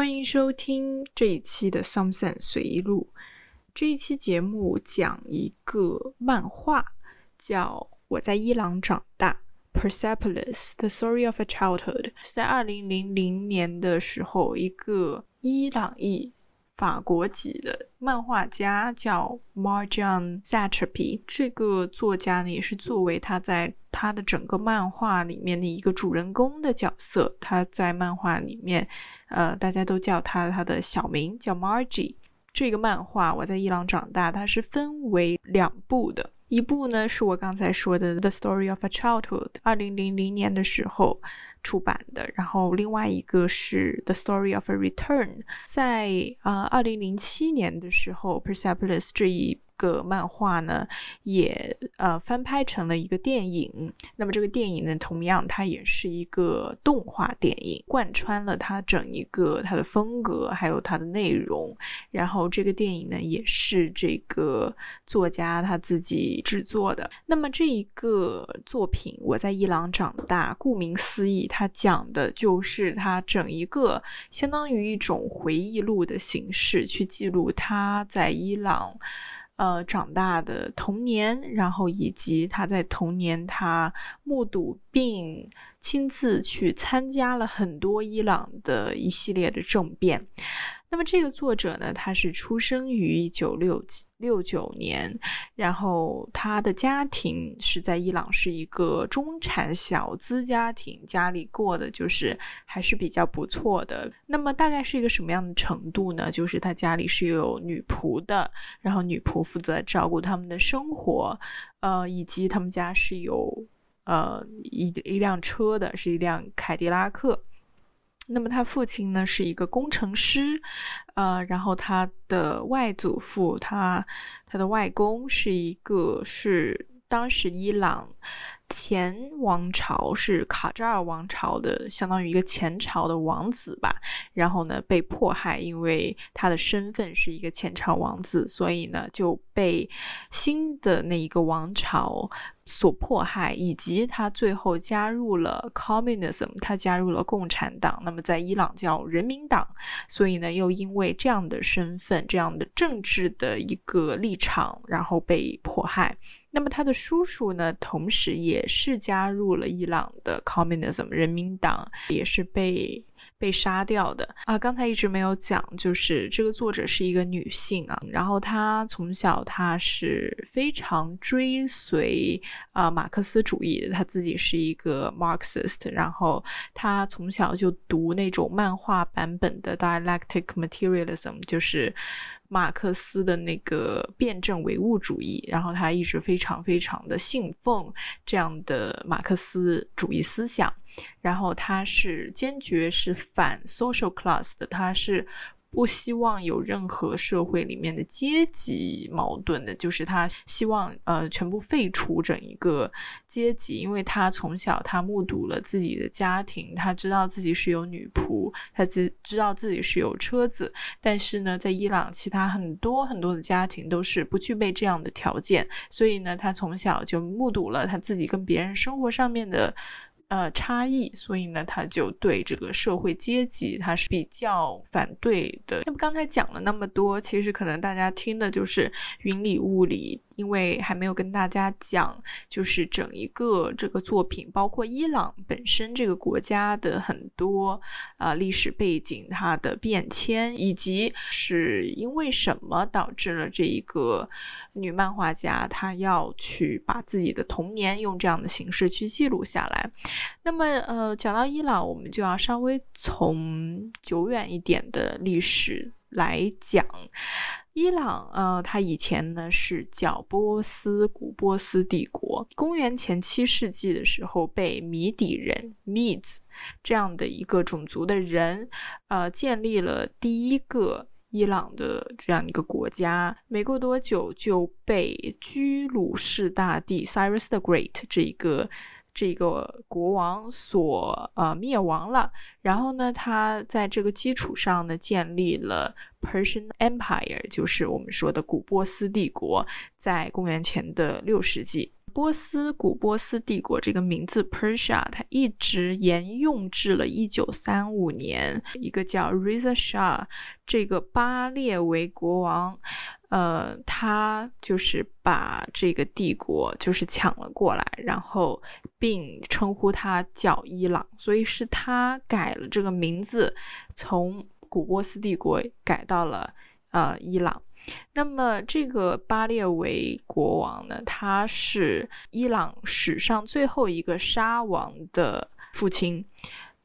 欢迎收听这一期的《Some Sense 随意录》。这一期节目讲一个漫画，叫《我在伊朗长大》（Persepolis: The Story of a Childhood）。是在二零零零年的时候，一个伊朗裔。法国籍的漫画家叫 Marjan Satrapi，这个作家呢也是作为他在他的整个漫画里面的一个主人公的角色。他在漫画里面，呃，大家都叫他他的小名叫 Margie。这个漫画我在伊朗长大，它是分为两部的，一部呢是我刚才说的 The Story of a Childhood，二零零零年的时候。出版的，然后另外一个是《The Story of a Return》，在呃二零零七年的时候，《Persepolis》这一。个漫画呢，也呃翻拍成了一个电影。那么这个电影呢，同样它也是一个动画电影，贯穿了它整一个它的风格，还有它的内容。然后这个电影呢，也是这个作家他自己制作的。那么这一个作品，我在伊朗长大，顾名思义，它讲的就是他整一个相当于一种回忆录的形式，去记录他在伊朗。呃，长大的童年，然后以及他在童年，他目睹并亲自去参加了很多伊朗的一系列的政变。那么这个作者呢，他是出生于一九六六九年，然后他的家庭是在伊朗是一个中产小资家庭，家里过的就是还是比较不错的。那么大概是一个什么样的程度呢？就是他家里是有女仆的，然后女仆负责照顾他们的生活，呃，以及他们家是有呃一一辆车的，是一辆凯迪拉克。那么他父亲呢是一个工程师，呃，然后他的外祖父，他他的外公是一个是当时伊朗。前王朝是卡扎尔王朝的，相当于一个前朝的王子吧。然后呢，被迫害，因为他的身份是一个前朝王子，所以呢就被新的那一个王朝所迫害，以及他最后加入了 communism，他加入了共产党。那么在伊朗叫人民党，所以呢又因为这样的身份、这样的政治的一个立场，然后被迫害。那么他的叔叔呢，同时也是加入了伊朗的 communism 人民党，也是被被杀掉的啊。刚才一直没有讲，就是这个作者是一个女性啊，然后她从小她是非常追随啊马克思主义的，她自己是一个 Marxist，然后她从小就读那种漫画版本的 dialectic materialism，就是。马克思的那个辩证唯物主义，然后他一直非常非常的信奉这样的马克思主义思想，然后他是坚决是反 social class 的，他是。不希望有任何社会里面的阶级矛盾的，就是他希望呃全部废除整一个阶级，因为他从小他目睹了自己的家庭，他知道自己是有女仆，他知知道自己是有车子，但是呢，在伊朗其他很多很多的家庭都是不具备这样的条件，所以呢，他从小就目睹了他自己跟别人生活上面的。呃，差异，所以呢，他就对这个社会阶级他是比较反对的。那么刚才讲了那么多，其实可能大家听的就是云里雾里。因为还没有跟大家讲，就是整一个这个作品，包括伊朗本身这个国家的很多呃历史背景，它的变迁，以及是因为什么导致了这一个女漫画家她要去把自己的童年用这样的形式去记录下来。那么呃，讲到伊朗，我们就要稍微从久远一点的历史来讲。伊朗，呃，它以前呢是叫波斯古波斯帝国。公元前七世纪的时候，被米底人 （Medes） 这样的一个种族的人，呃，建立了第一个伊朗的这样一个国家。没过多久，就被居鲁士大帝 （Cyrus the Great） 这一个。这个国王所呃灭亡了，然后呢，他在这个基础上呢建立了 Persian Empire，就是我们说的古波斯帝国，在公元前的六世纪。波斯古波斯帝国这个名字 Persia，它一直沿用至了一九三五年，一个叫 Reza Shah 这个巴列维国王，呃，他就是把这个帝国就是抢了过来，然后并称呼他叫伊朗，所以是他改了这个名字，从古波斯帝国改到了呃伊朗。那么，这个巴列维国王呢，他是伊朗史上最后一个沙王的父亲。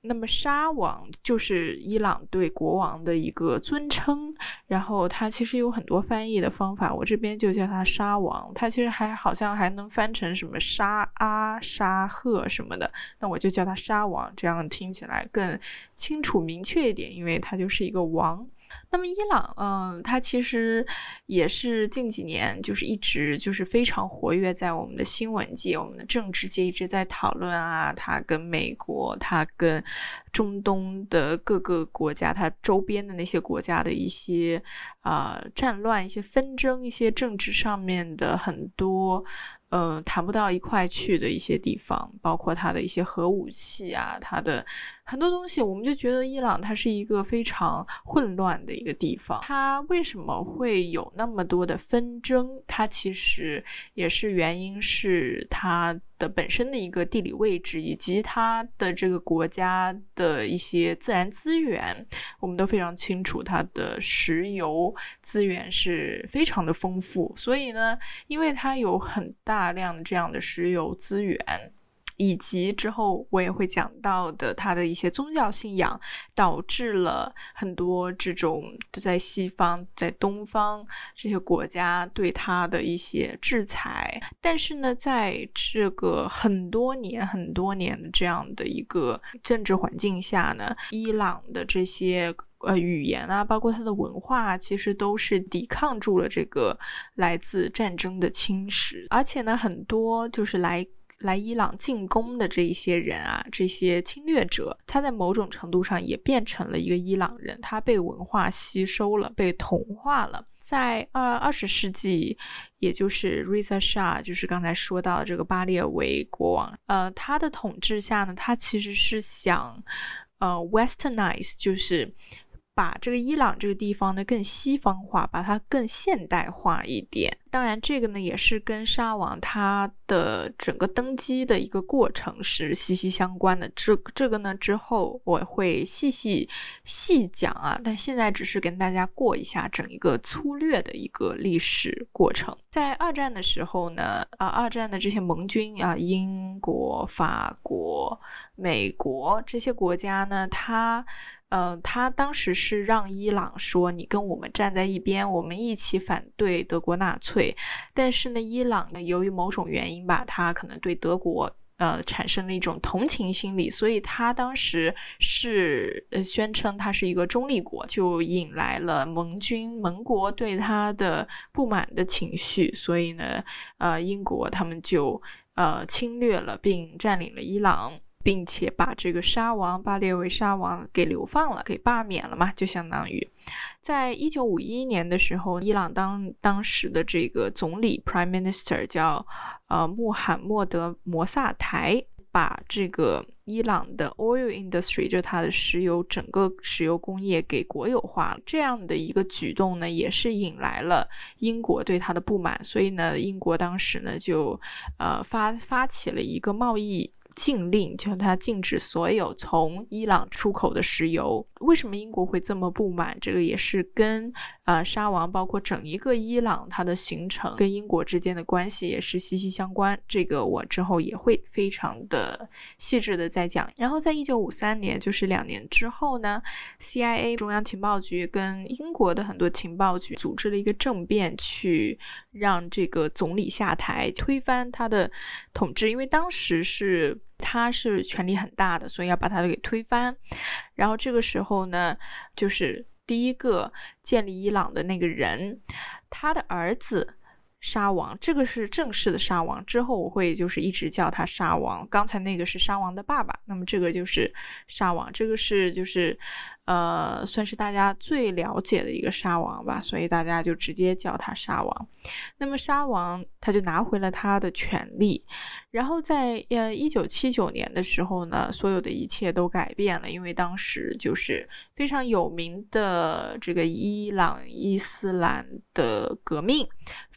那么，沙王就是伊朗对国王的一个尊称。然后，他其实有很多翻译的方法，我这边就叫他沙王。他其实还好像还能翻成什么沙阿、沙赫什么的。那我就叫他沙王，这样听起来更清楚明确一点，因为他就是一个王。那么伊朗，嗯，它其实也是近几年就是一直就是非常活跃在我们的新闻界、我们的政治界一直在讨论啊，它跟美国、它跟中东的各个国家、它周边的那些国家的一些啊战乱、一些纷争、一些政治上面的很多。嗯，谈不到一块去的一些地方，包括它的一些核武器啊，它的很多东西，我们就觉得伊朗它是一个非常混乱的一个地方。它为什么会有那么多的纷争？它其实也是原因是它。的本身的一个地理位置，以及它的这个国家的一些自然资源，我们都非常清楚，它的石油资源是非常的丰富。所以呢，因为它有很大量的这样的石油资源。以及之后我也会讲到的，他的一些宗教信仰导致了很多这种在西方、在东方这些国家对他的一些制裁。但是呢，在这个很多年、很多年的这样的一个政治环境下呢，伊朗的这些呃语言啊，包括它的文化，其实都是抵抗住了这个来自战争的侵蚀。而且呢，很多就是来。来伊朗进攻的这一些人啊，这些侵略者，他在某种程度上也变成了一个伊朗人，他被文化吸收了，被同化了。在二二十世纪，也就是 Reza Shah，就是刚才说到的这个巴列维国王，呃，他的统治下呢，他其实是想，呃，Westernize，就是。把这个伊朗这个地方呢更西方化，把它更现代化一点。当然，这个呢也是跟沙王他的整个登基的一个过程是息息相关的。这这个呢之后我会细细细讲啊，但现在只是跟大家过一下整一个粗略的一个历史过程。在二战的时候呢，啊，二战的这些盟军啊，英国、法国、美国这些国家呢，它。嗯，他当时是让伊朗说：“你跟我们站在一边，我们一起反对德国纳粹。”但是呢，伊朗呢，由于某种原因吧，他可能对德国呃产生了一种同情心理，所以他当时是呃宣称他是一个中立国，就引来了盟军盟国对他的不满的情绪。所以呢，呃，英国他们就呃侵略了并占领了伊朗。并且把这个沙王巴列维沙王给流放了，给罢免了嘛，就相当于，在一九五一年的时候，伊朗当当时的这个总理 Prime Minister 叫呃穆罕默德摩萨台，把这个伊朗的 oil industry 就它的石油整个石油工业给国有化，这样的一个举动呢，也是引来了英国对他的不满，所以呢，英国当时呢就呃发发起了一个贸易。禁令，就是它禁止所有从伊朗出口的石油。为什么英国会这么不满？这个也是跟呃沙王，包括整一个伊朗它的形成，跟英国之间的关系也是息息相关。这个我之后也会非常的细致的再讲。然后在一九五三年，就是两年之后呢，CIA 中央情报局跟英国的很多情报局组织了一个政变，去让这个总理下台，推翻他的统治，因为当时是。他是权力很大的，所以要把他给推翻。然后这个时候呢，就是第一个建立伊朗的那个人，他的儿子沙王，这个是正式的沙王。之后我会就是一直叫他沙王。刚才那个是沙王的爸爸，那么这个就是沙王，这个是就是呃，算是大家最了解的一个沙王吧，所以大家就直接叫他沙王。那么沙王他就拿回了他的权利，然后在呃一九七九年的时候呢，所有的一切都改变了，因为当时就是非常有名的这个伊朗伊斯兰的革命。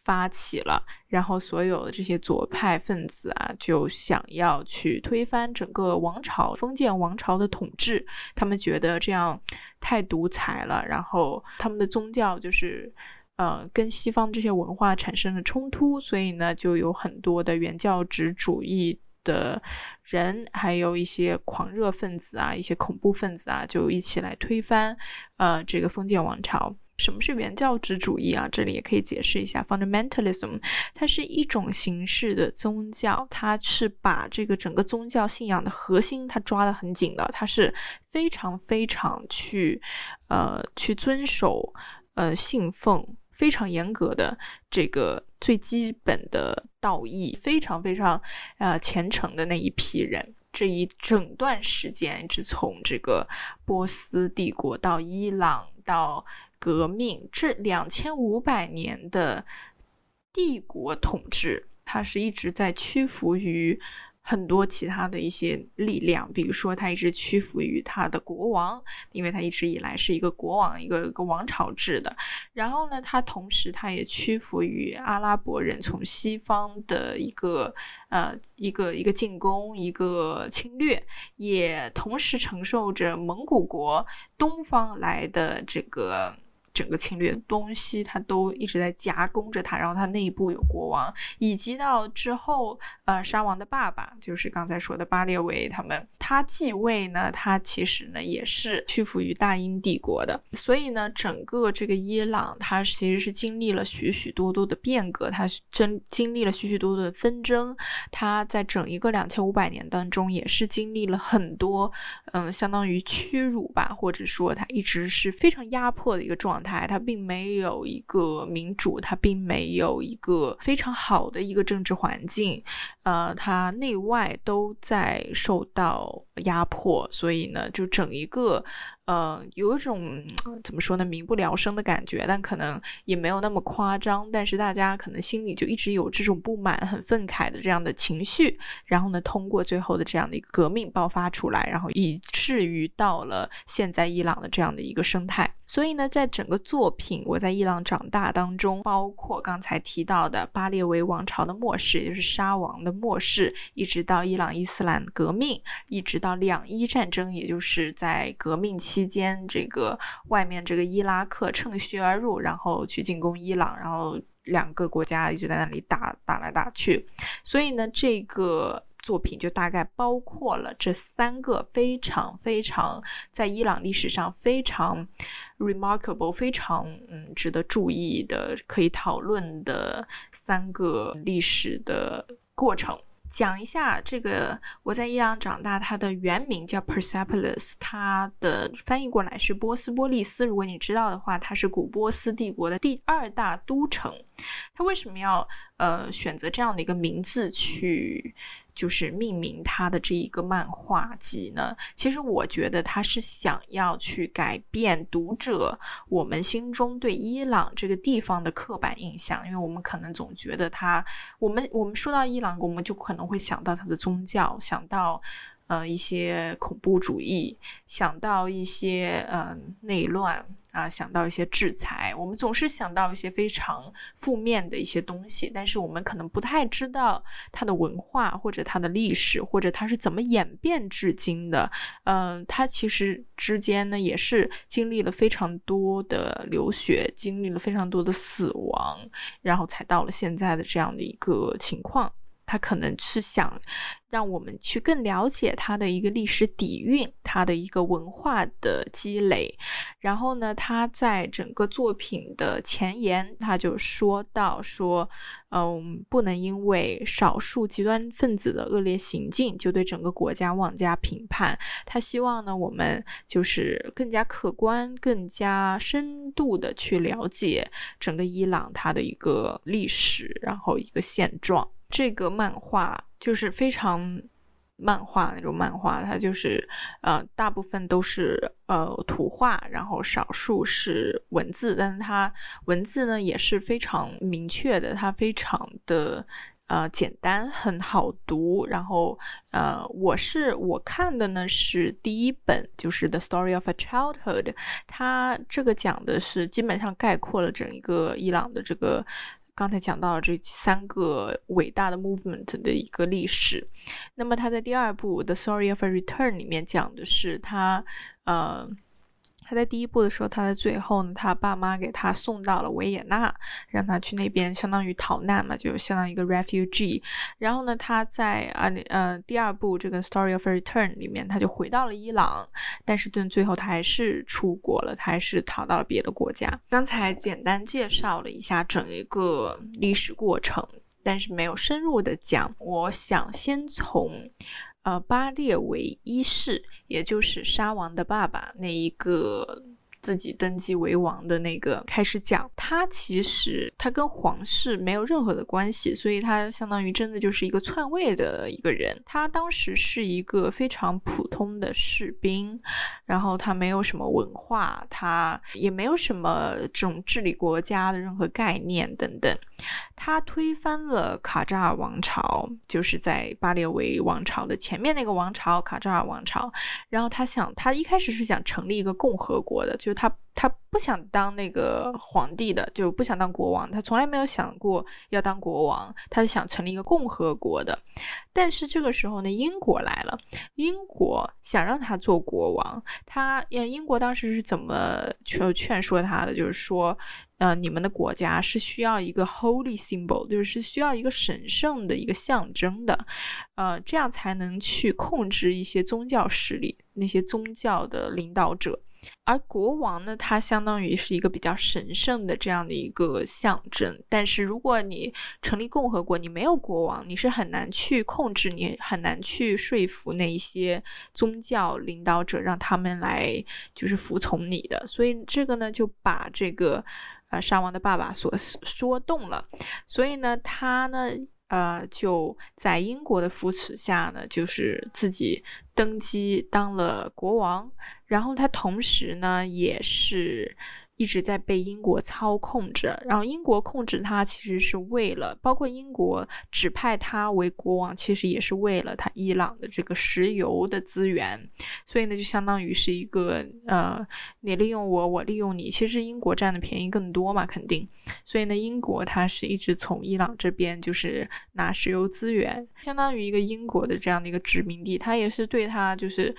发起了，然后所有的这些左派分子啊，就想要去推翻整个王朝，封建王朝的统治。他们觉得这样太独裁了，然后他们的宗教就是，呃，跟西方这些文化产生了冲突，所以呢，就有很多的原教旨主义的人，还有一些狂热分子啊，一些恐怖分子啊，就一起来推翻，呃，这个封建王朝。什么是原教旨主义啊？这里也可以解释一下，fundamentalism，它是一种形式的宗教，它是把这个整个宗教信仰的核心，它抓得很紧的，它是非常非常去，呃，去遵守，呃，信奉非常严格的这个最基本的道义，非常非常，呃，虔诚的那一批人。这一整段时间，一直从这个波斯帝国到伊朗到。革命这两千五百年的帝国统治，它是一直在屈服于很多其他的一些力量，比如说，它一直屈服于它的国王，因为它一直以来是一个国王，一个一个王朝制的。然后呢，它同时它也屈服于阿拉伯人从西方的一个呃一个一个进攻，一个侵略，也同时承受着蒙古国东方来的这个。整个侵略东西，他都一直在夹攻着他，然后他内部有国王，以及到之后，呃，沙王的爸爸就是刚才说的巴列维他们，他继位呢，他其实呢也是屈服于大英帝国的，所以呢，整个这个伊朗，它其实是经历了许许多多的变革，它真经历了许许多多的纷争，它在整一个两千五百年当中，也是经历了很多，嗯，相当于屈辱吧，或者说它一直是非常压迫的一个状态。它并没有一个民主，它并没有一个非常好的一个政治环境，呃，它内外都在受到压迫，所以呢，就整一个。呃，有一种怎么说呢，民不聊生的感觉，但可能也没有那么夸张。但是大家可能心里就一直有这种不满、很愤慨的这样的情绪。然后呢，通过最后的这样的一个革命爆发出来，然后以至于到了现在伊朗的这样的一个生态。所以呢，在整个作品《我在伊朗长大》当中，包括刚才提到的巴列维王朝的末世，也就是沙王的末世，一直到伊朗伊斯兰革命，一直到两伊战争，也就是在革命期。期间，这个外面这个伊拉克趁虚而入，然后去进攻伊朗，然后两个国家一直在那里打打来打去，所以呢，这个作品就大概包括了这三个非常非常在伊朗历史上非常 remarkable、非常嗯值得注意的、可以讨论的三个历史的过程。讲一下这个，我在伊朗长大，它的原名叫 Persepolis，它的翻译过来是波斯波利斯。如果你知道的话，它是古波斯帝国的第二大都城。它为什么要呃选择这样的一个名字去？就是命名他的这一个漫画集呢，其实我觉得他是想要去改变读者我们心中对伊朗这个地方的刻板印象，因为我们可能总觉得他，我们我们说到伊朗，我们就可能会想到他的宗教，想到。呃，一些恐怖主义，想到一些呃内乱啊，想到一些制裁，我们总是想到一些非常负面的一些东西，但是我们可能不太知道它的文化或者它的历史，或者它是怎么演变至今的。嗯，它其实之间呢也是经历了非常多的流血，经历了非常多的死亡，然后才到了现在的这样的一个情况。他可能是想让我们去更了解它的一个历史底蕴，它的一个文化的积累。然后呢，他在整个作品的前言，他就说到说，嗯，不能因为少数极端分子的恶劣行径就对整个国家妄加评判。他希望呢，我们就是更加客观、更加深度的去了解整个伊朗它的一个历史，然后一个现状。这个漫画就是非常漫画那种漫画，它就是呃大部分都是呃图画，然后少数是文字，但是它文字呢也是非常明确的，它非常的呃简单，很好读。然后呃我是我看的呢是第一本，就是《The Story of a Childhood》，它这个讲的是基本上概括了整一个伊朗的这个。刚才讲到这三个伟大的 movement 的一个历史，那么他在第二部《The Story of a Return》里面讲的是他，呃。他在第一部的时候，他在最后呢，他爸妈给他送到了维也纳，让他去那边相当于逃难嘛，就相当于一个 refugee。然后呢，他在啊呃第二部这个 Story of Return 里面，他就回到了伊朗，但是最最后他还是出国了，他还是逃到了别的国家。刚才简单介绍了一下整一个历史过程，但是没有深入的讲。我想先从。呃，巴列维一世，也就是沙王的爸爸，那一个。自己登基为王的那个开始讲，他其实他跟皇室没有任何的关系，所以他相当于真的就是一个篡位的一个人。他当时是一个非常普通的士兵，然后他没有什么文化，他也没有什么这种治理国家的任何概念等等。他推翻了卡扎尔王朝，就是在巴列维王朝的前面那个王朝卡扎尔王朝。然后他想，他一开始是想成立一个共和国的。就是他，他不想当那个皇帝的，就不想当国王。他从来没有想过要当国王，他是想成立一个共和国的。但是这个时候呢，英国来了，英国想让他做国王。他，英国当时是怎么劝劝说他的？就是说，呃，你们的国家是需要一个 holy symbol，就是需要一个神圣的一个象征的，呃，这样才能去控制一些宗教势力，那些宗教的领导者。而国王呢，他相当于是一个比较神圣的这样的一个象征。但是如果你成立共和国，你没有国王，你是很难去控制，你很难去说服那一些宗教领导者，让他们来就是服从你的。所以这个呢，就把这个呃沙王的爸爸所说动了。所以呢，他呢。呃，就在英国的扶持下呢，就是自己登基当了国王，然后他同时呢也是。一直在被英国操控着，然后英国控制他，其实是为了，包括英国指派他为国王，其实也是为了他伊朗的这个石油的资源，所以呢，就相当于是一个呃，你利用我，我利用你，其实英国占的便宜更多嘛，肯定，所以呢，英国它是一直从伊朗这边就是拿石油资源，相当于一个英国的这样的一个殖民地，它也是对他就是。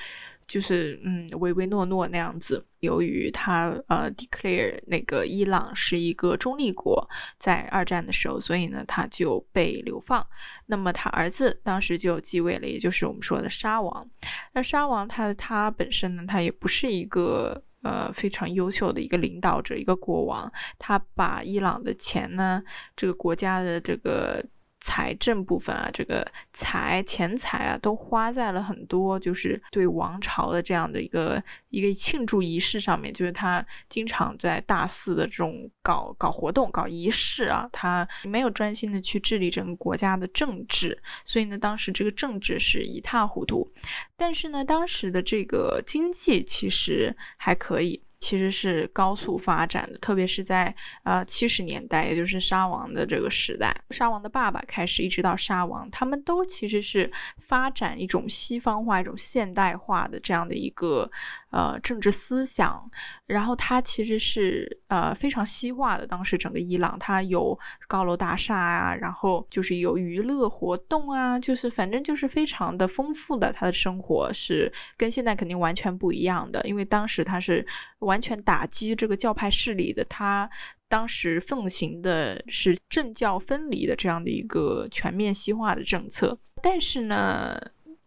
就是嗯，唯唯诺诺那样子。由于他呃，declare 那个伊朗是一个中立国，在二战的时候，所以呢，他就被流放。那么他儿子当时就继位了，也就是我们说的沙王。那沙王他他本身呢，他也不是一个呃非常优秀的一个领导者，一个国王。他把伊朗的钱呢，这个国家的这个。财政部分啊，这个财钱财啊，都花在了很多就是对王朝的这样的一个一个庆祝仪式上面。就是他经常在大肆的这种搞搞活动、搞仪式啊，他没有专心的去治理整个国家的政治，所以呢，当时这个政治是一塌糊涂。但是呢，当时的这个经济其实还可以。其实是高速发展的，特别是在呃七十年代，也就是沙王的这个时代，沙王的爸爸开始，一直到沙王，他们都其实是发展一种西方化、一种现代化的这样的一个。呃，政治思想，然后它其实是呃非常西化的。当时整个伊朗，它有高楼大厦啊，然后就是有娱乐活动啊，就是反正就是非常的丰富的。他的生活是跟现在肯定完全不一样的，因为当时他是完全打击这个教派势力的，他当时奉行的是政教分离的这样的一个全面西化的政策，但是呢，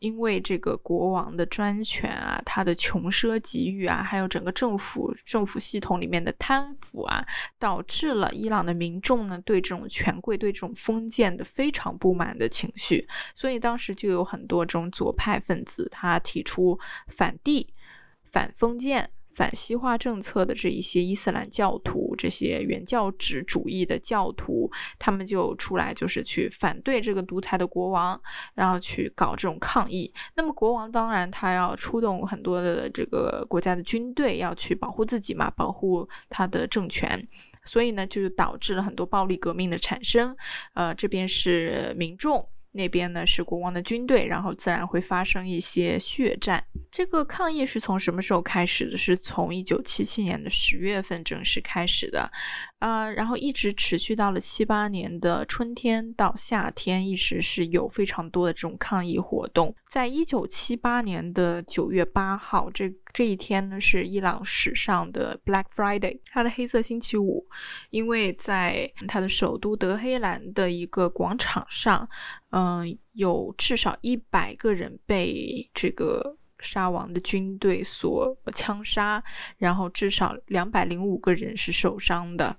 因为这个国王的专权啊，他的穷奢极欲啊，还有整个政府政府系统里面的贪腐啊，导致了伊朗的民众呢对这种权贵、对这种封建的非常不满的情绪，所以当时就有很多这种左派分子，他提出反帝、反封建。反西化政策的这一些伊斯兰教徒，这些原教旨主义的教徒，他们就出来，就是去反对这个独裁的国王，然后去搞这种抗议。那么国王当然他要出动很多的这个国家的军队，要去保护自己嘛，保护他的政权。所以呢，就导致了很多暴力革命的产生。呃，这边是民众。那边呢是国王的军队，然后自然会发生一些血战。这个抗议是从什么时候开始的？是从一九七七年的十月份正式开始的。呃，然后一直持续到了七八年的春天到夏天，一直是有非常多的这种抗议活动。在一九七八年的九月八号，这这一天呢是伊朗史上的 Black Friday，它的黑色星期五，因为在它的首都德黑兰的一个广场上，嗯，有至少一百个人被这个。沙王的军队所枪杀，然后至少两百零五个人是受伤的，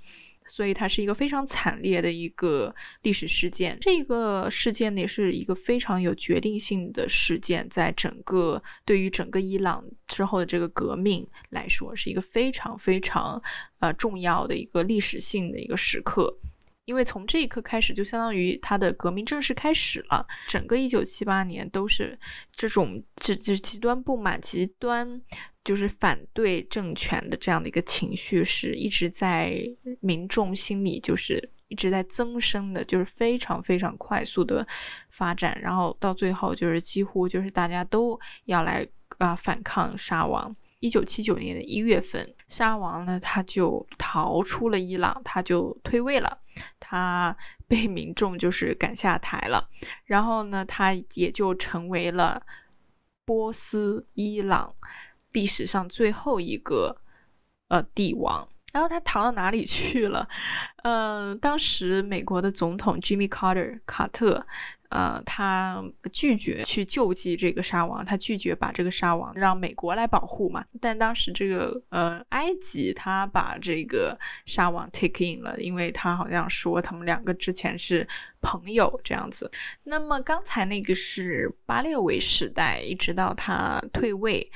所以它是一个非常惨烈的一个历史事件。这个事件呢，也是一个非常有决定性的事件，在整个对于整个伊朗之后的这个革命来说，是一个非常非常呃重要的一个历史性的一个时刻。因为从这一刻开始，就相当于他的革命正式开始了。整个一九七八年都是这种，这这极端不满、极端就是反对政权的这样的一个情绪，是一直在民众心里就是一直在增生的，就是非常非常快速的发展。然后到最后，就是几乎就是大家都要来啊反抗沙王。一九七九年的一月份，沙王呢他就逃出了伊朗，他就退位了。他 被民众就是赶下台了，然后呢，他也就成为了波斯伊朗历史上最后一个呃帝王。然后他逃到哪里去了？呃，当时美国的总统 Jimmy Carter 卡特。呃，他拒绝去救济这个沙王，他拒绝把这个沙王让美国来保护嘛。但当时这个呃，埃及他把这个沙王 take in 了，因为他好像说他们两个之前是朋友这样子。那么刚才那个是巴列维时代，一直到他退位。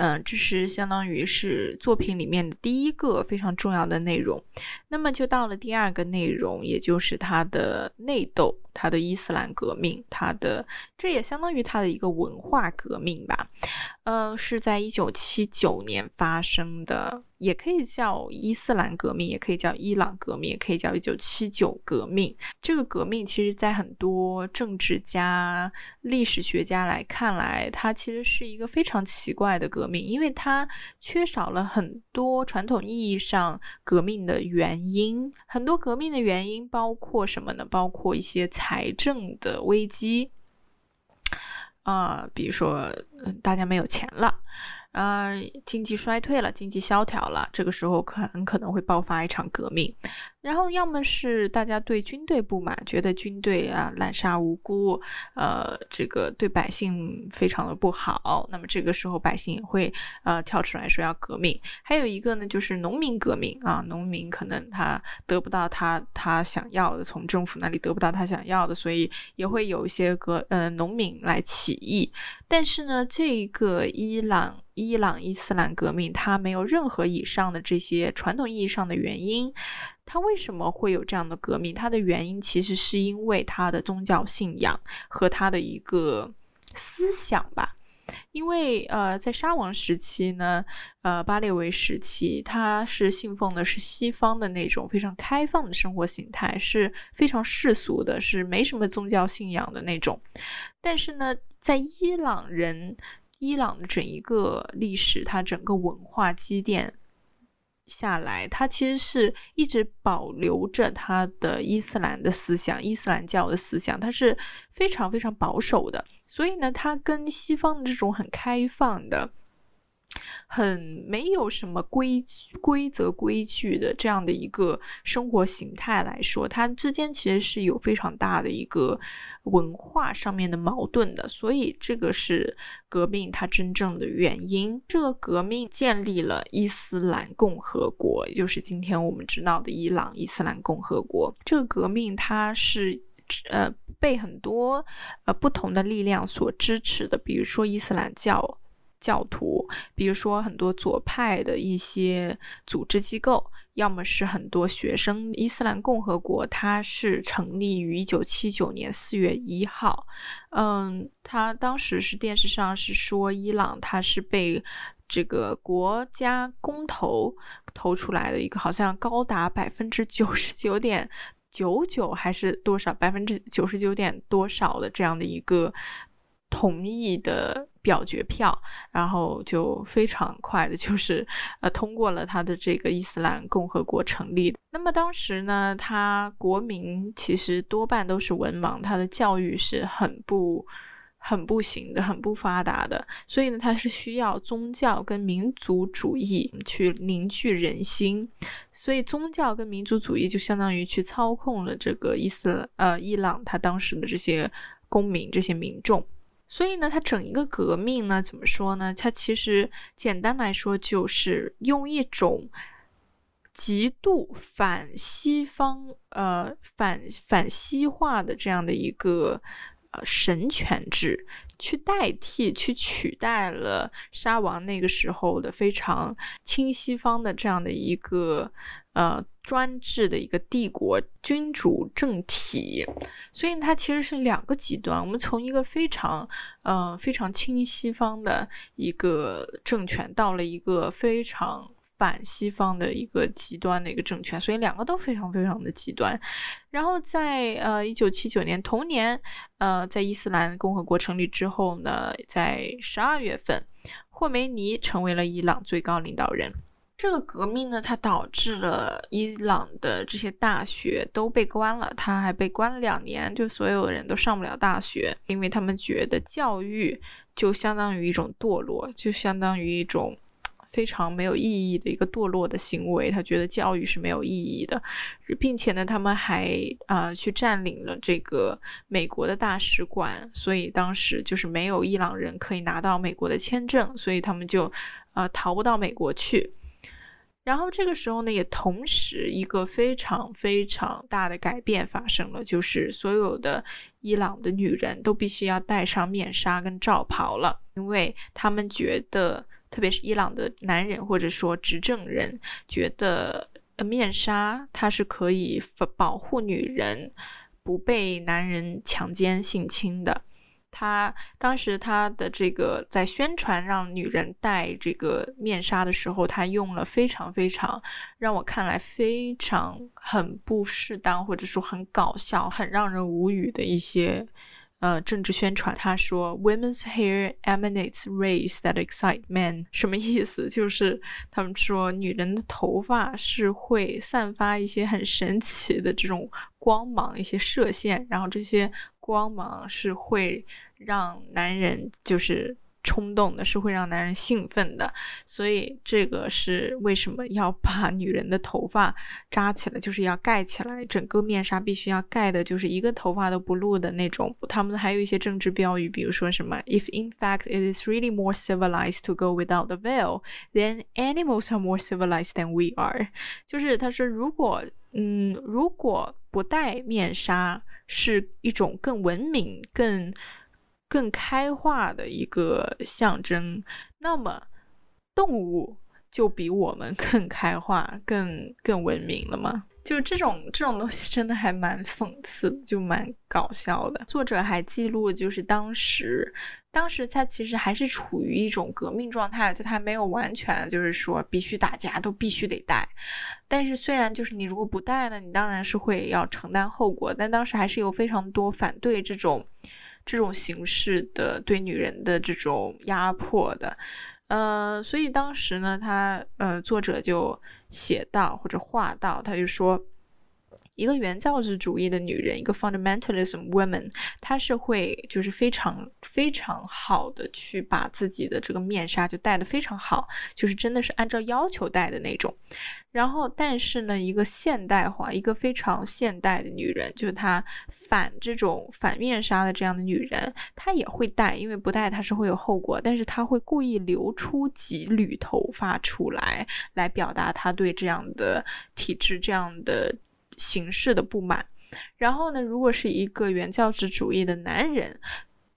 嗯，这是相当于是作品里面的第一个非常重要的内容。那么就到了第二个内容，也就是他的内斗，他的伊斯兰革命，他的这也相当于他的一个文化革命吧。嗯，是在一九七九年发生的。也可以叫伊斯兰革命，也可以叫伊朗革命，也可以叫一九七九革命。这个革命其实，在很多政治家、历史学家来看来，它其实是一个非常奇怪的革命，因为它缺少了很多传统意义上革命的原因。很多革命的原因包括什么呢？包括一些财政的危机，啊，比如说，大家没有钱了。呃，经济衰退了，经济萧条了，这个时候可很可能会爆发一场革命。然后，要么是大家对军队不满，觉得军队啊滥杀无辜，呃，这个对百姓非常的不好。那么这个时候，百姓也会呃跳出来说要革命。还有一个呢，就是农民革命啊，农民可能他得不到他他想要的，从政府那里得不到他想要的，所以也会有一些革呃农民来起义。但是呢，这个伊朗伊朗伊斯兰革命，它没有任何以上的这些传统意义上的原因。他为什么会有这样的革命？它的原因其实是因为他的宗教信仰和他的一个思想吧。因为呃，在沙王时期呢，呃，巴列维时期，他是信奉的是西方的那种非常开放的生活形态，是非常世俗的，是没什么宗教信仰的那种。但是呢，在伊朗人，伊朗的整一个历史，它整个文化积淀。下来，他其实是一直保留着他的伊斯兰的思想，伊斯兰教的思想，他是非常非常保守的。所以呢，他跟西方的这种很开放的、很没有什么规规则规矩的这样的一个生活形态来说，它之间其实是有非常大的一个文化上面的矛盾的。所以这个是革命它真正的原因。这个革命建立了伊斯兰共和国，也就是今天我们知道的伊朗伊斯兰共和国。这个革命它是。呃，被很多呃不同的力量所支持的，比如说伊斯兰教教徒，比如说很多左派的一些组织机构，要么是很多学生。伊斯兰共和国它是成立于一九七九年四月一号，嗯，它当时是电视上是说伊朗它是被这个国家公投投出来的一个，好像高达百分之九十九点。九九还是多少百分之九十九点多少的这样的一个同意的表决票，然后就非常快的，就是呃通过了他的这个伊斯兰共和国成立。那么当时呢，他国民其实多半都是文盲，他的教育是很不。很不行的，很不发达的，所以呢，它是需要宗教跟民族主义去凝聚人心，所以宗教跟民族主义就相当于去操控了这个伊斯呃伊朗他当时的这些公民这些民众，所以呢，他整一个革命呢，怎么说呢？它其实简单来说就是用一种极度反西方呃反反西化的这样的一个。呃，神权制去代替、去取代了沙王那个时候的非常亲西方的这样的一个呃专制的一个帝国君主政体，所以它其实是两个极端。我们从一个非常呃非常亲西方的一个政权，到了一个非常。反西方的一个极端的一个政权，所以两个都非常非常的极端。然后在呃一九七九年同年，呃在伊斯兰共和国成立之后呢，在十二月份，霍梅尼成为了伊朗最高领导人。这个革命呢，它导致了伊朗的这些大学都被关了，他还被关了两年，就所有人都上不了大学，因为他们觉得教育就相当于一种堕落，就相当于一种。非常没有意义的一个堕落的行为，他觉得教育是没有意义的，并且呢，他们还啊去占领了这个美国的大使馆，所以当时就是没有伊朗人可以拿到美国的签证，所以他们就呃逃不到美国去。然后这个时候呢，也同时一个非常非常大的改变发生了，就是所有的伊朗的女人都必须要戴上面纱跟罩袍了，因为他们觉得。特别是伊朗的男人或者说执政人觉得呃面纱它是可以保护女人不被男人强奸性侵的。他当时他的这个在宣传让女人戴这个面纱的时候，他用了非常非常让我看来非常很不适当或者说很搞笑、很让人无语的一些。呃，政治宣传，他说，Women's hair emanates rays that excite men，什么意思？就是他们说，女人的头发是会散发一些很神奇的这种光芒，一些射线，然后这些光芒是会让男人就是。冲动的是会让男人兴奋的，所以这个是为什么要把女人的头发扎起来，就是要盖起来，整个面纱必须要盖的，就是一个头发都不露的那种。他们还有一些政治标语，比如说什么 “If in fact it is really more civilized to go without the veil, then animals are more civilized than we are。”就是他说，如果嗯，如果不戴面纱是一种更文明、更。更开化的一个象征，那么动物就比我们 更开化、更更文明了吗？就这种这种东西真的还蛮讽刺，就蛮搞笑的。作者还记录，就是当时，当时他其实还是处于一种革命状态，就他没有完全就是说必须大家都必须得戴。但是虽然就是你如果不戴呢，你当然是会要承担后果。但当时还是有非常多反对这种。这种形式的对女人的这种压迫的，呃，所以当时呢，他呃作者就写到或者画到，他就说，一个原教旨主义的女人，一个 fundamentalism woman，她是会就是非常非常好的去把自己的这个面纱就戴得非常好，就是真的是按照要求戴的那种。然后，但是呢，一个现代化、一个非常现代的女人，就是她反这种反面纱的这样的女人，她也会戴，因为不戴她是会有后果，但是她会故意留出几缕头发出来，来表达她对这样的体制、这样的形式的不满。然后呢，如果是一个原教旨主义的男人，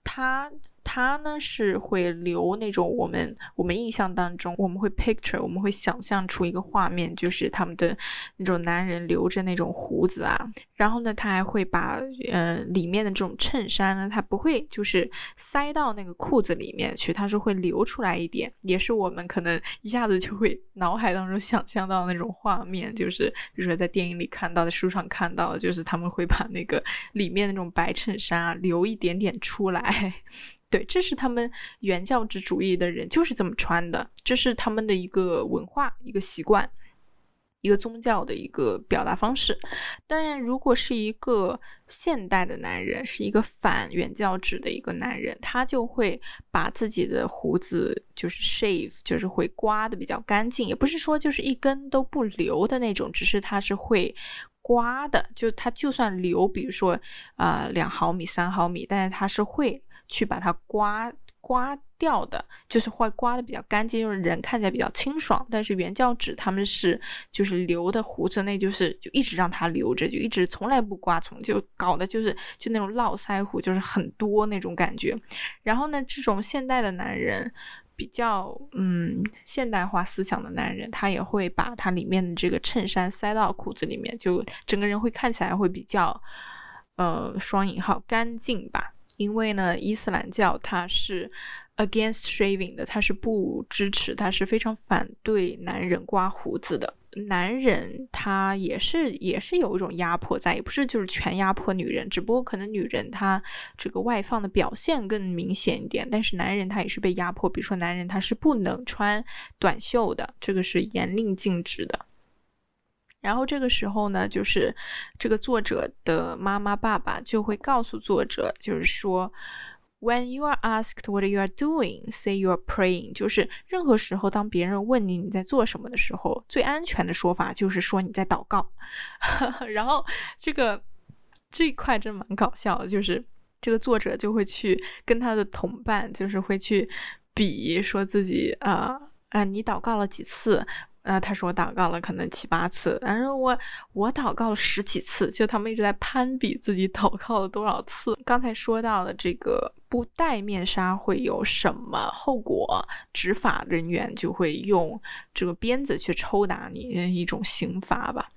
他。他呢是会留那种我们我们印象当中，我们会 picture，我们会想象出一个画面，就是他们的那种男人留着那种胡子啊，然后呢，他还会把呃里面的这种衬衫呢，他不会就是塞到那个裤子里面去，他是会留出来一点，也是我们可能一下子就会脑海当中想象到那种画面，就是比如说在电影里看到的，书上看到的，就是他们会把那个里面那种白衬衫啊留一点点出来。对，这是他们原教旨主义的人就是这么穿的，这是他们的一个文化、一个习惯、一个宗教的一个表达方式。当然，如果是一个现代的男人，是一个反原教旨的一个男人，他就会把自己的胡子就是 shave，就是会刮的比较干净，也不是说就是一根都不留的那种，只是他是会刮的，就他就算留，比如说啊两毫米、三毫米，但是他是会。去把它刮刮掉的，就是会刮的比较干净，就是人看起来比较清爽。但是原教旨他们是就是留的胡子，那就是就一直让它留着，就一直从来不刮，从就搞的就是就那种络腮胡，就是很多那种感觉。然后呢，这种现代的男人，比较嗯现代化思想的男人，他也会把他里面的这个衬衫塞到裤子里面，就整个人会看起来会比较呃双引号干净吧。因为呢，伊斯兰教它是 against shaving 的，它是不支持，它是非常反对男人刮胡子的。男人他也是也是有一种压迫在，也不是就是全压迫女人，只不过可能女人她这个外放的表现更明显一点，但是男人他也是被压迫。比如说男人他是不能穿短袖的，这个是严令禁止的。然后这个时候呢，就是这个作者的妈妈、爸爸就会告诉作者，就是说，When you are asked what you are doing, say you are praying。就是任何时候，当别人问你你在做什么的时候，最安全的说法就是说你在祷告。然后这个这一块真蛮搞笑的，就是这个作者就会去跟他的同伴，就是会去比说自己啊啊，你祷告了几次？呃，他说我祷告了可能七八次，然后我我祷告了十几次，就他们一直在攀比自己祷告了多少次。刚才说到的这个不戴面纱会有什么后果？执法人员就会用这个鞭子去抽打你，一种刑罚吧。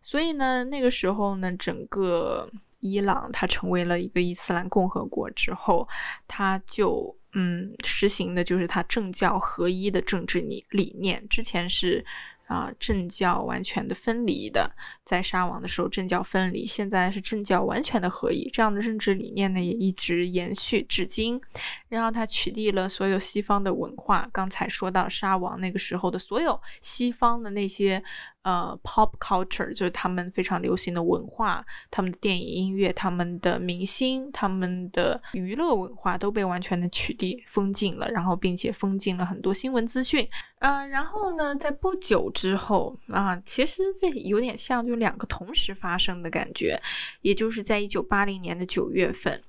所以呢，那个时候呢，整个伊朗它成为了一个伊斯兰共和国之后，它就。嗯，实行的就是他政教合一的政治理理念。之前是啊，政教完全的分离的，在沙王的时候政教分离，现在是政教完全的合一。这样的政治理念呢，也一直延续至今。然后他取缔了所有西方的文化。刚才说到沙王那个时候的所有西方的那些。呃，pop culture 就是他们非常流行的文化，他们的电影、音乐、他们的明星、他们的娱乐文化都被完全的取缔、封禁了，然后并且封禁了很多新闻资讯。呃，然后呢，在不久之后啊，其实这有点像就两个同时发生的感觉，也就是在一九八零年的九月份。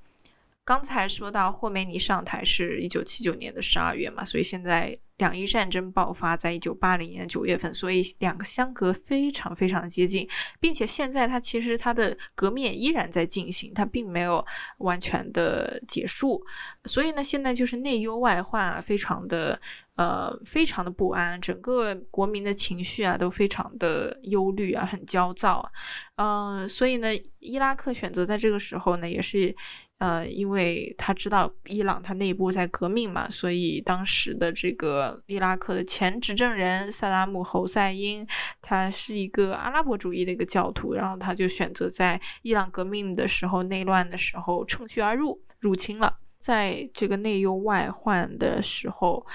刚才说到霍梅尼上台是一九七九年的十二月嘛，所以现在。两伊战争爆发在一九八零年九月份，所以两个相隔非常非常接近，并且现在它其实它的革命依然在进行，它并没有完全的结束，所以呢，现在就是内忧外患啊，非常的呃非常的不安，整个国民的情绪啊都非常的忧虑啊，很焦躁，嗯，所以呢，伊拉克选择在这个时候呢，也是。呃，因为他知道伊朗他内部在革命嘛，所以当时的这个伊拉克的前执政人萨达姆侯赛因，他是一个阿拉伯主义的一个教徒，然后他就选择在伊朗革命的时候、内乱的时候乘虚而入，入侵了。在这个内忧外患的时候，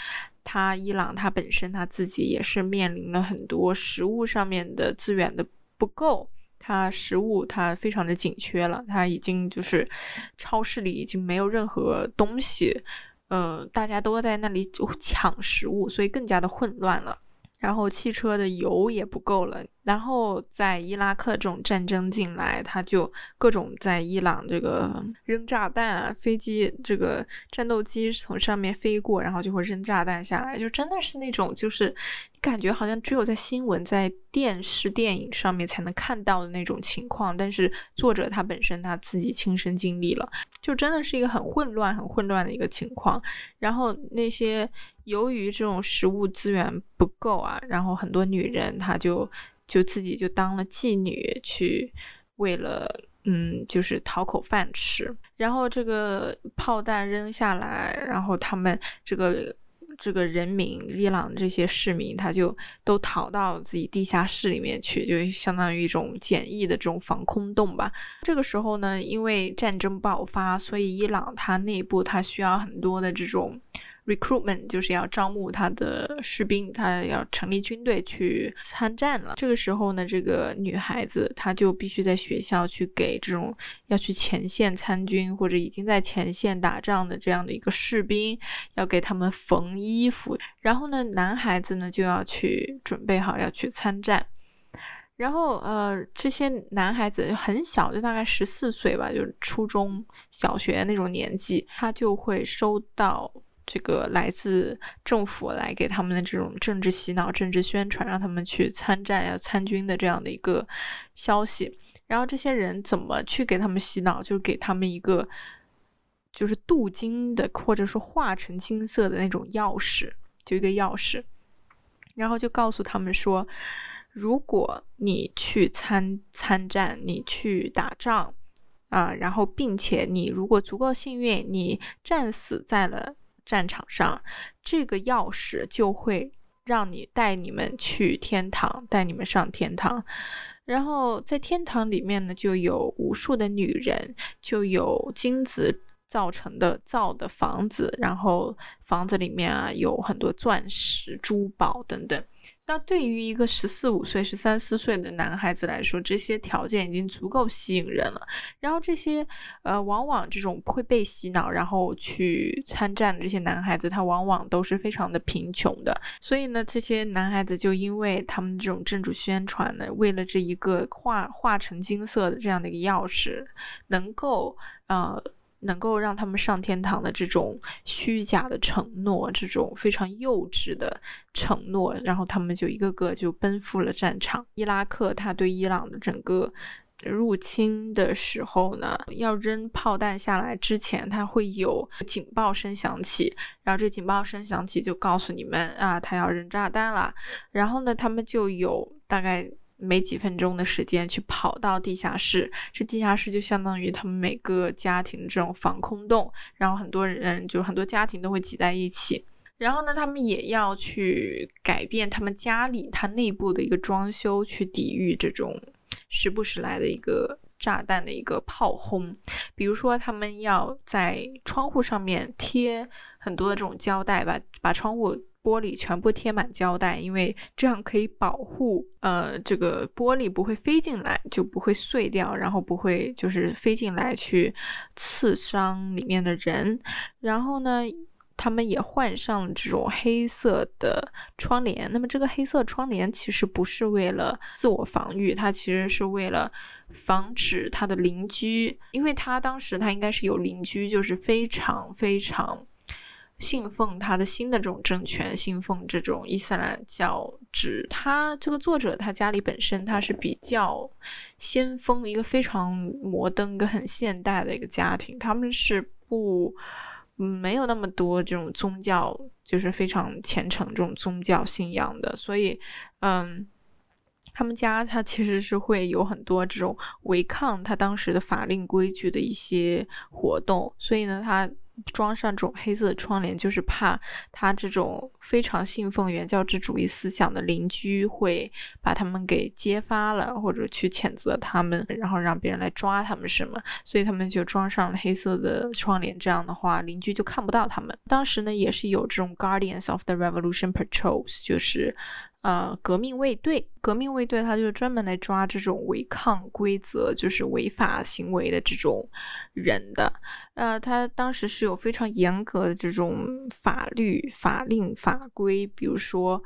他伊朗他本身他自己也是面临了很多食物上面的资源的不够。它食物它非常的紧缺了，它已经就是超市里已经没有任何东西，嗯，大家都在那里就抢食物，所以更加的混乱了。然后汽车的油也不够了，然后在伊拉克这种战争进来，他就各种在伊朗这个扔炸弹啊，飞机这个战斗机从上面飞过，然后就会扔炸弹下来，就真的是那种就是感觉好像只有在新闻、在电视、电影上面才能看到的那种情况，但是作者他本身他自己亲身经历了，就真的是一个很混乱、很混乱的一个情况，然后那些。由于这种食物资源不够啊，然后很多女人她就就自己就当了妓女，去为了嗯就是讨口饭吃。然后这个炮弹扔下来，然后他们这个这个人民伊朗这些市民他就都逃到自己地下室里面去，就相当于一种简易的这种防空洞吧。这个时候呢，因为战争爆发，所以伊朗它内部它需要很多的这种。Recruitment 就是要招募他的士兵，他要成立军队去参战了。这个时候呢，这个女孩子她就必须在学校去给这种要去前线参军或者已经在前线打仗的这样的一个士兵，要给他们缝衣服。然后呢，男孩子呢就要去准备好要去参战。然后呃，这些男孩子很小，就大概十四岁吧，就是初中小学那种年纪，他就会收到。这个来自政府来给他们的这种政治洗脑、政治宣传，让他们去参战、要参军的这样的一个消息。然后这些人怎么去给他们洗脑？就是给他们一个就是镀金的，或者说化成金色的那种钥匙，就一个钥匙。然后就告诉他们说，如果你去参参战，你去打仗啊，然后并且你如果足够幸运，你战死在了。战场上，这个钥匙就会让你带你们去天堂，带你们上天堂。然后在天堂里面呢，就有无数的女人，就有金子造成的造的房子，然后房子里面啊有很多钻石、珠宝等等。那对于一个十四五岁、十三四岁的男孩子来说，这些条件已经足够吸引人了。然后这些，呃，往往这种会被洗脑，然后去参战的这些男孩子，他往往都是非常的贫穷的。所以呢，这些男孩子就因为他们这种政治宣传呢，为了这一个化化成金色的这样的一个钥匙，能够，呃。能够让他们上天堂的这种虚假的承诺，这种非常幼稚的承诺，然后他们就一个个就奔赴了战场。伊拉克他对伊朗的整个入侵的时候呢，要扔炮弹下来之前，他会有警报声响起，然后这警报声响起就告诉你们啊，他要扔炸弹了。然后呢，他们就有大概。没几分钟的时间去跑到地下室，这地下室就相当于他们每个家庭这种防空洞，然后很多人就很多家庭都会挤在一起，然后呢，他们也要去改变他们家里它内部的一个装修，去抵御这种时不时来的一个炸弹的一个炮轰，比如说他们要在窗户上面贴很多的这种胶带，把把窗户。玻璃全部贴满胶带，因为这样可以保护呃这个玻璃不会飞进来，就不会碎掉，然后不会就是飞进来去刺伤里面的人。然后呢，他们也换上了这种黑色的窗帘。那么这个黑色窗帘其实不是为了自我防御，它其实是为了防止他的邻居，因为他当时他应该是有邻居，就是非常非常。信奉他的新的这种政权，信奉这种伊斯兰教旨。他这个作者，他家里本身他是比较先锋，一个非常摩登、一个很现代的一个家庭。他们是不没有那么多这种宗教，就是非常虔诚这种宗教信仰的。所以，嗯，他们家他其实是会有很多这种违抗他当时的法令规矩的一些活动。所以呢，他。装上这种黑色的窗帘，就是怕他这种非常信奉原教旨主义思想的邻居会把他们给揭发了，或者去谴责他们，然后让别人来抓他们什么，所以他们就装上了黑色的窗帘。这样的话，邻居就看不到他们。当时呢，也是有这种 Guardians of the Revolution Patrols，就是呃革命卫队。革命卫队他就是专门来抓这种违抗规则、就是违法行为的这种人的。呃，他当时是有非常严格的这种法律、法令、法规，比如说，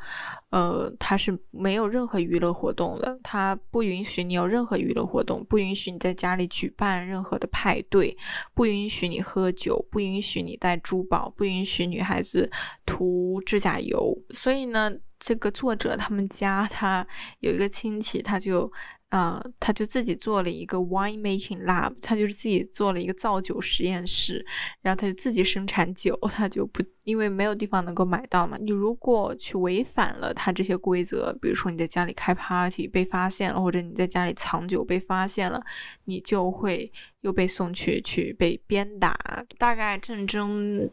呃，他是没有任何娱乐活动的，他不允许你有任何娱乐活动，不允许你在家里举办任何的派对，不允许你喝酒，不允许你戴珠宝，不允许女孩子涂指甲油。所以呢，这个作者他们家他有一个亲戚，他就。啊，他就自己做了一个 wine making lab，他就是自己做了一个造酒实验室，然后他就自己生产酒，他就不因为没有地方能够买到嘛。你如果去违反了他这些规则，比如说你在家里开 party 被发现了，或者你在家里藏酒被发现了，你就会又被送去去被鞭打。大概战争。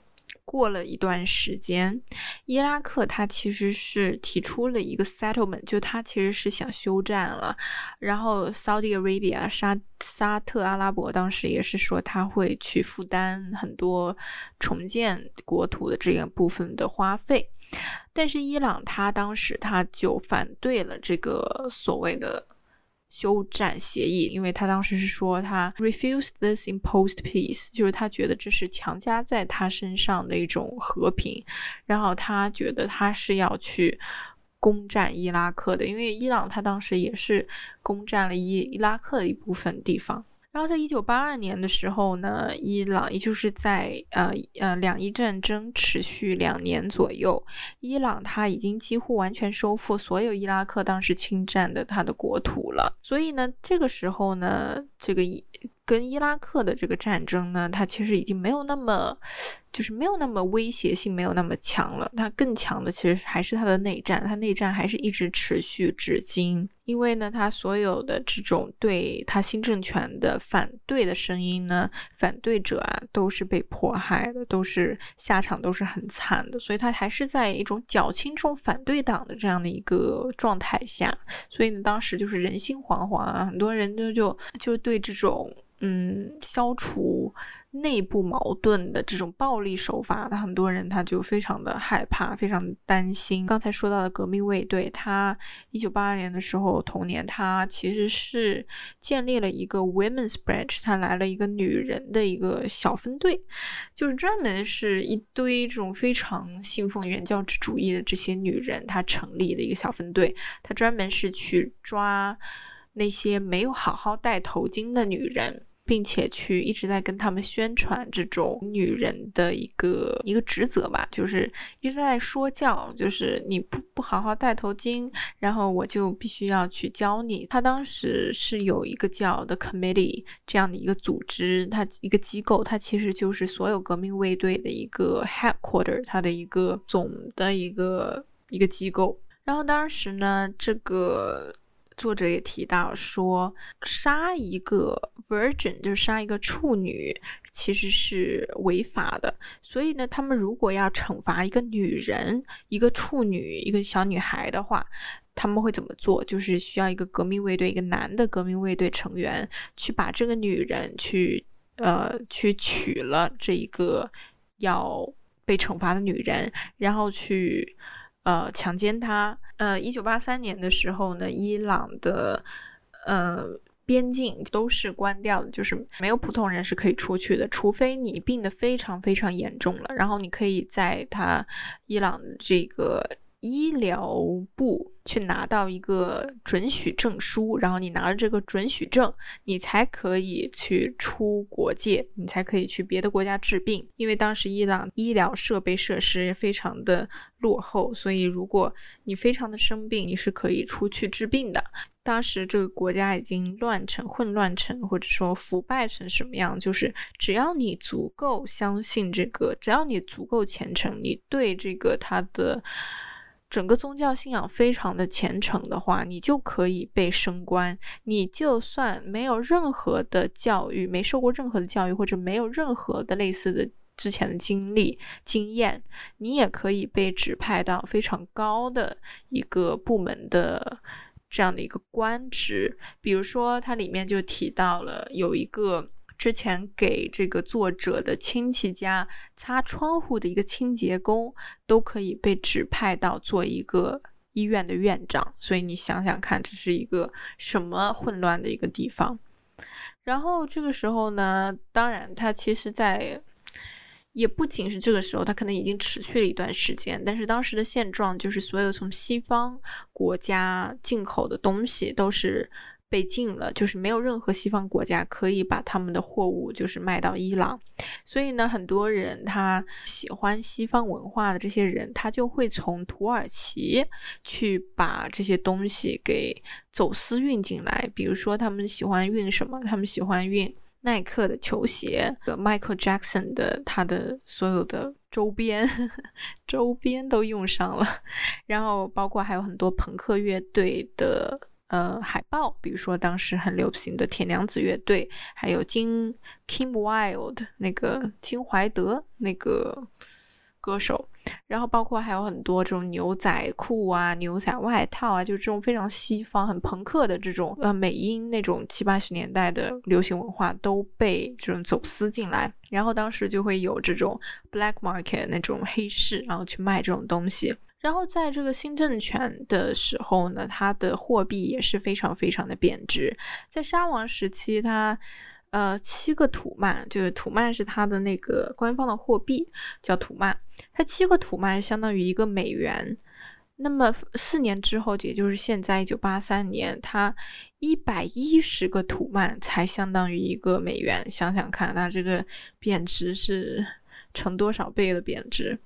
过了一段时间，伊拉克他其实是提出了一个 settlement，就他其实是想休战了。然后 Saudi Arabia 沙沙特阿拉伯当时也是说他会去负担很多重建国土的这个部分的花费，但是伊朗他当时他就反对了这个所谓的。休战协议，因为他当时是说他 refused this imposed peace，就是他觉得这是强加在他身上的一种和平，然后他觉得他是要去攻占伊拉克的，因为伊朗他当时也是攻占了伊伊拉克的一部分地方。然后在一九八二年的时候呢，伊朗也就是在呃呃两伊战争持续两年左右，伊朗它已经几乎完全收复所有伊拉克当时侵占的它的国土了。所以呢，这个时候呢，这个伊跟伊拉克的这个战争呢，它其实已经没有那么。就是没有那么威胁性，没有那么强了。它更强的其实还是它的内战，它内战还是一直持续至今。因为呢，它所有的这种对他新政权的反对的声音呢，反对者啊都是被迫害的，都是下场都是很惨的。所以它还是在一种较轻重反对党的这样的一个状态下。所以呢，当时就是人心惶惶啊，很多人就就就对这种嗯消除。内部矛盾的这种暴力手法，那很多人他就非常的害怕，非常担心。刚才说到的革命卫队，他一九八二年的时候，同年他其实是建立了一个 women's branch，他来了一个女人的一个小分队，就是专门是一堆这种非常信奉原教旨主义的这些女人，她成立的一个小分队，她专门是去抓那些没有好好戴头巾的女人。并且去一直在跟他们宣传这种女人的一个一个职责吧，就是一直在说教，就是你不不好好戴头巾，然后我就必须要去教你。他当时是有一个叫 The Committee 这样的一个组织，它一个机构，它其实就是所有革命卫队的一个 headquarter，它的一个总的一个一个机构。然后当时呢，这个。作者也提到说，杀一个 virgin 就是杀一个处女，其实是违法的。所以呢，他们如果要惩罚一个女人、一个处女、一个小女孩的话，他们会怎么做？就是需要一个革命卫队，一个男的革命卫队成员去把这个女人去呃去娶了这一个要被惩罚的女人，然后去。呃，强奸他。呃，一九八三年的时候呢，伊朗的呃边境都是关掉的，就是没有普通人是可以出去的，除非你病得非常非常严重了，然后你可以在他伊朗这个。医疗部去拿到一个准许证书，然后你拿着这个准许证，你才可以去出国界，你才可以去别的国家治病。因为当时伊朗医疗设备设施非常的落后，所以如果你非常的生病，你是可以出去治病的。当时这个国家已经乱成、混乱成，或者说腐败成什么样？就是只要你足够相信这个，只要你足够虔诚，你对这个他的。整个宗教信仰非常的虔诚的话，你就可以被升官。你就算没有任何的教育，没受过任何的教育，或者没有任何的类似的之前的经历经验，你也可以被指派到非常高的一个部门的这样的一个官职。比如说，它里面就提到了有一个。之前给这个作者的亲戚家擦窗户的一个清洁工，都可以被指派到做一个医院的院长，所以你想想看，这是一个什么混乱的一个地方。然后这个时候呢，当然他其实，在也不仅是这个时候，他可能已经持续了一段时间，但是当时的现状就是所有从西方国家进口的东西都是。被禁了，就是没有任何西方国家可以把他们的货物就是卖到伊朗，所以呢，很多人他喜欢西方文化的这些人，他就会从土耳其去把这些东西给走私运进来。比如说，他们喜欢运什么？他们喜欢运耐克的球鞋，Michael Jackson 的他的所有的周边，周边都用上了，然后包括还有很多朋克乐队的。呃，海报，比如说当时很流行的铁娘子乐队，还有金 Kim Wilde 那个金怀德那个歌手，然后包括还有很多这种牛仔裤啊、牛仔外套啊，就这种非常西方、很朋克的这种呃美音那种七八十年代的流行文化都被这种走私进来，然后当时就会有这种 black market 那种黑市，然后去卖这种东西。然后在这个新政权的时候呢，它的货币也是非常非常的贬值。在沙王时期，它呃七个土曼，就是土曼是它的那个官方的货币，叫土曼。它七个土曼相当于一个美元。那么四年之后，也就是现在一九八三年，它一百一十个土曼才相当于一个美元。想想看，它这个贬值是成多少倍的贬值？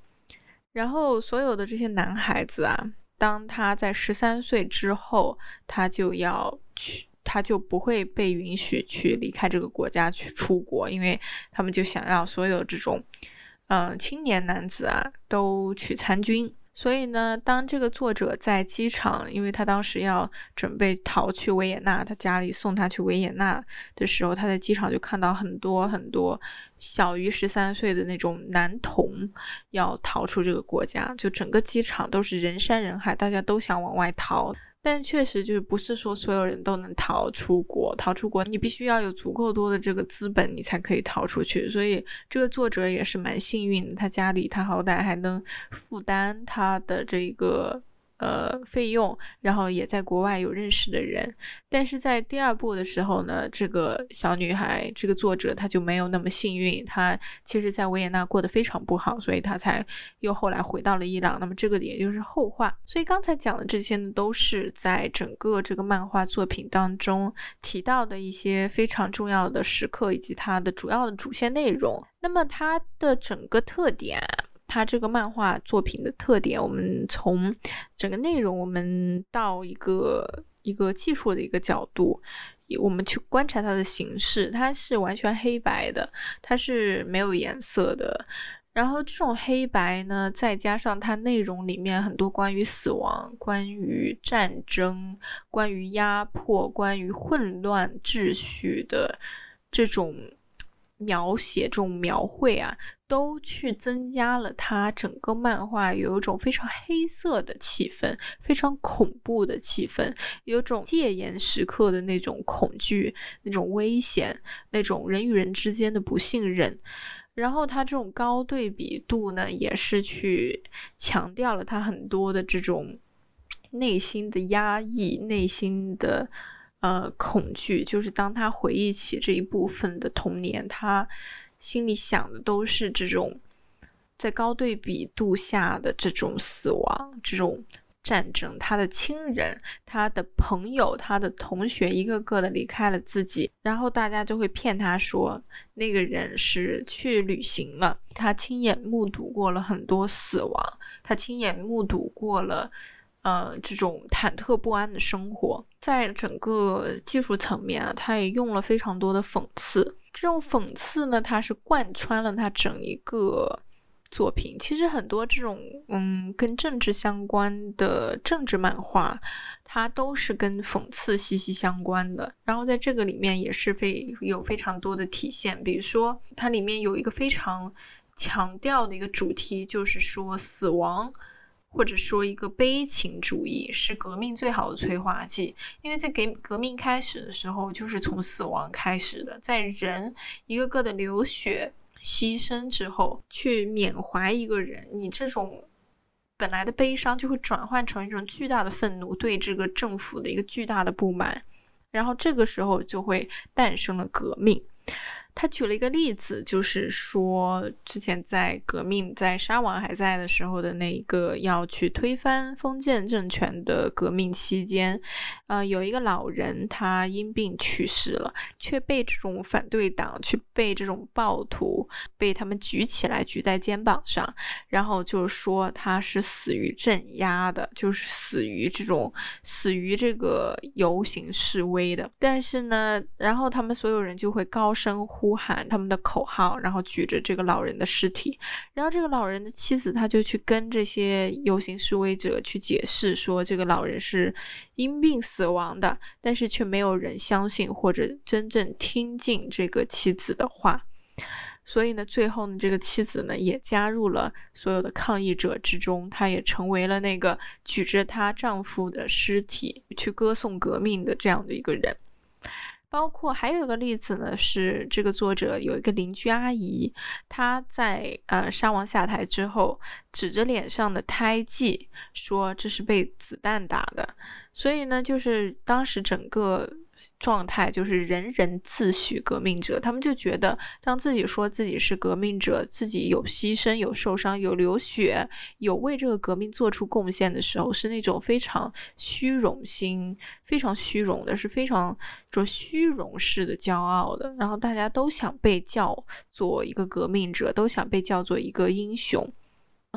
然后，所有的这些男孩子啊，当他在十三岁之后，他就要去，他就不会被允许去离开这个国家去出国，因为他们就想要所有这种，嗯，青年男子啊都去参军。所以呢，当这个作者在机场，因为他当时要准备逃去维也纳，他家里送他去维也纳的时候，他在机场就看到很多很多小于十三岁的那种男童要逃出这个国家，就整个机场都是人山人海，大家都想往外逃。但确实就是不是说所有人都能逃出国，逃出国你必须要有足够多的这个资本，你才可以逃出去。所以这个作者也是蛮幸运的，他家里他好歹还能负担他的这个。呃，费用，然后也在国外有认识的人，但是在第二部的时候呢，这个小女孩，这个作者她就没有那么幸运，她其实在维也纳过得非常不好，所以她才又后来回到了伊朗。那么这个也就是后话。所以刚才讲的这些呢，都是在整个这个漫画作品当中提到的一些非常重要的时刻，以及它的主要的主线内容。那么它的整个特点。它这个漫画作品的特点，我们从整个内容，我们到一个一个技术的一个角度，我们去观察它的形式，它是完全黑白的，它是没有颜色的。然后这种黑白呢，再加上它内容里面很多关于死亡、关于战争、关于压迫、关于混乱秩序的这种。描写这种描绘啊，都去增加了它整个漫画有一种非常黑色的气氛，非常恐怖的气氛，有种戒严时刻的那种恐惧、那种危险、那种人与人之间的不信任。然后它这种高对比度呢，也是去强调了他很多的这种内心的压抑、内心的。呃，恐惧就是当他回忆起这一部分的童年，他心里想的都是这种在高对比度下的这种死亡、这种战争。他的亲人、他的朋友、他的同学，一个个的离开了自己，然后大家就会骗他说那个人是去旅行了。他亲眼目睹过了很多死亡，他亲眼目睹过了。呃，这种忐忑不安的生活，在整个技术层面啊，他也用了非常多的讽刺。这种讽刺呢，它是贯穿了他整一个作品。其实很多这种嗯跟政治相关的政治漫画，它都是跟讽刺息息相关的。然后在这个里面也是非有非常多的体现。比如说，它里面有一个非常强调的一个主题，就是说死亡。或者说，一个悲情主义是革命最好的催化剂，因为在给革命开始的时候，就是从死亡开始的，在人一个个的流血牺牲之后，去缅怀一个人，你这种本来的悲伤就会转换成一种巨大的愤怒，对这个政府的一个巨大的不满，然后这个时候就会诞生了革命。他举了一个例子，就是说，之前在革命在沙王还在的时候的那一个要去推翻封建政权的革命期间，呃，有一个老人他因病去世了，却被这种反对党去被这种暴徒被他们举起来举在肩膀上，然后就是说他是死于镇压的，就是死于这种死于这个游行示威的。但是呢，然后他们所有人就会高声呼。呼喊他们的口号，然后举着这个老人的尸体，然后这个老人的妻子他就去跟这些游行示威者去解释说，这个老人是因病死亡的，但是却没有人相信或者真正听进这个妻子的话，所以呢，最后呢，这个妻子呢也加入了所有的抗议者之中，她也成为了那个举着她丈夫的尸体去歌颂革命的这样的一个人。包括还有一个例子呢，是这个作者有一个邻居阿姨，她在呃沙王下台之后，指着脸上的胎记说这是被子弹打的，所以呢，就是当时整个。状态就是人人自诩革命者，他们就觉得当自己说自己是革命者，自己有牺牲、有受伤、有流血、有为这个革命做出贡献的时候，是那种非常虚荣心、非常虚荣的，是非常说虚荣式的骄傲的。然后大家都想被叫做一个革命者，都想被叫做一个英雄。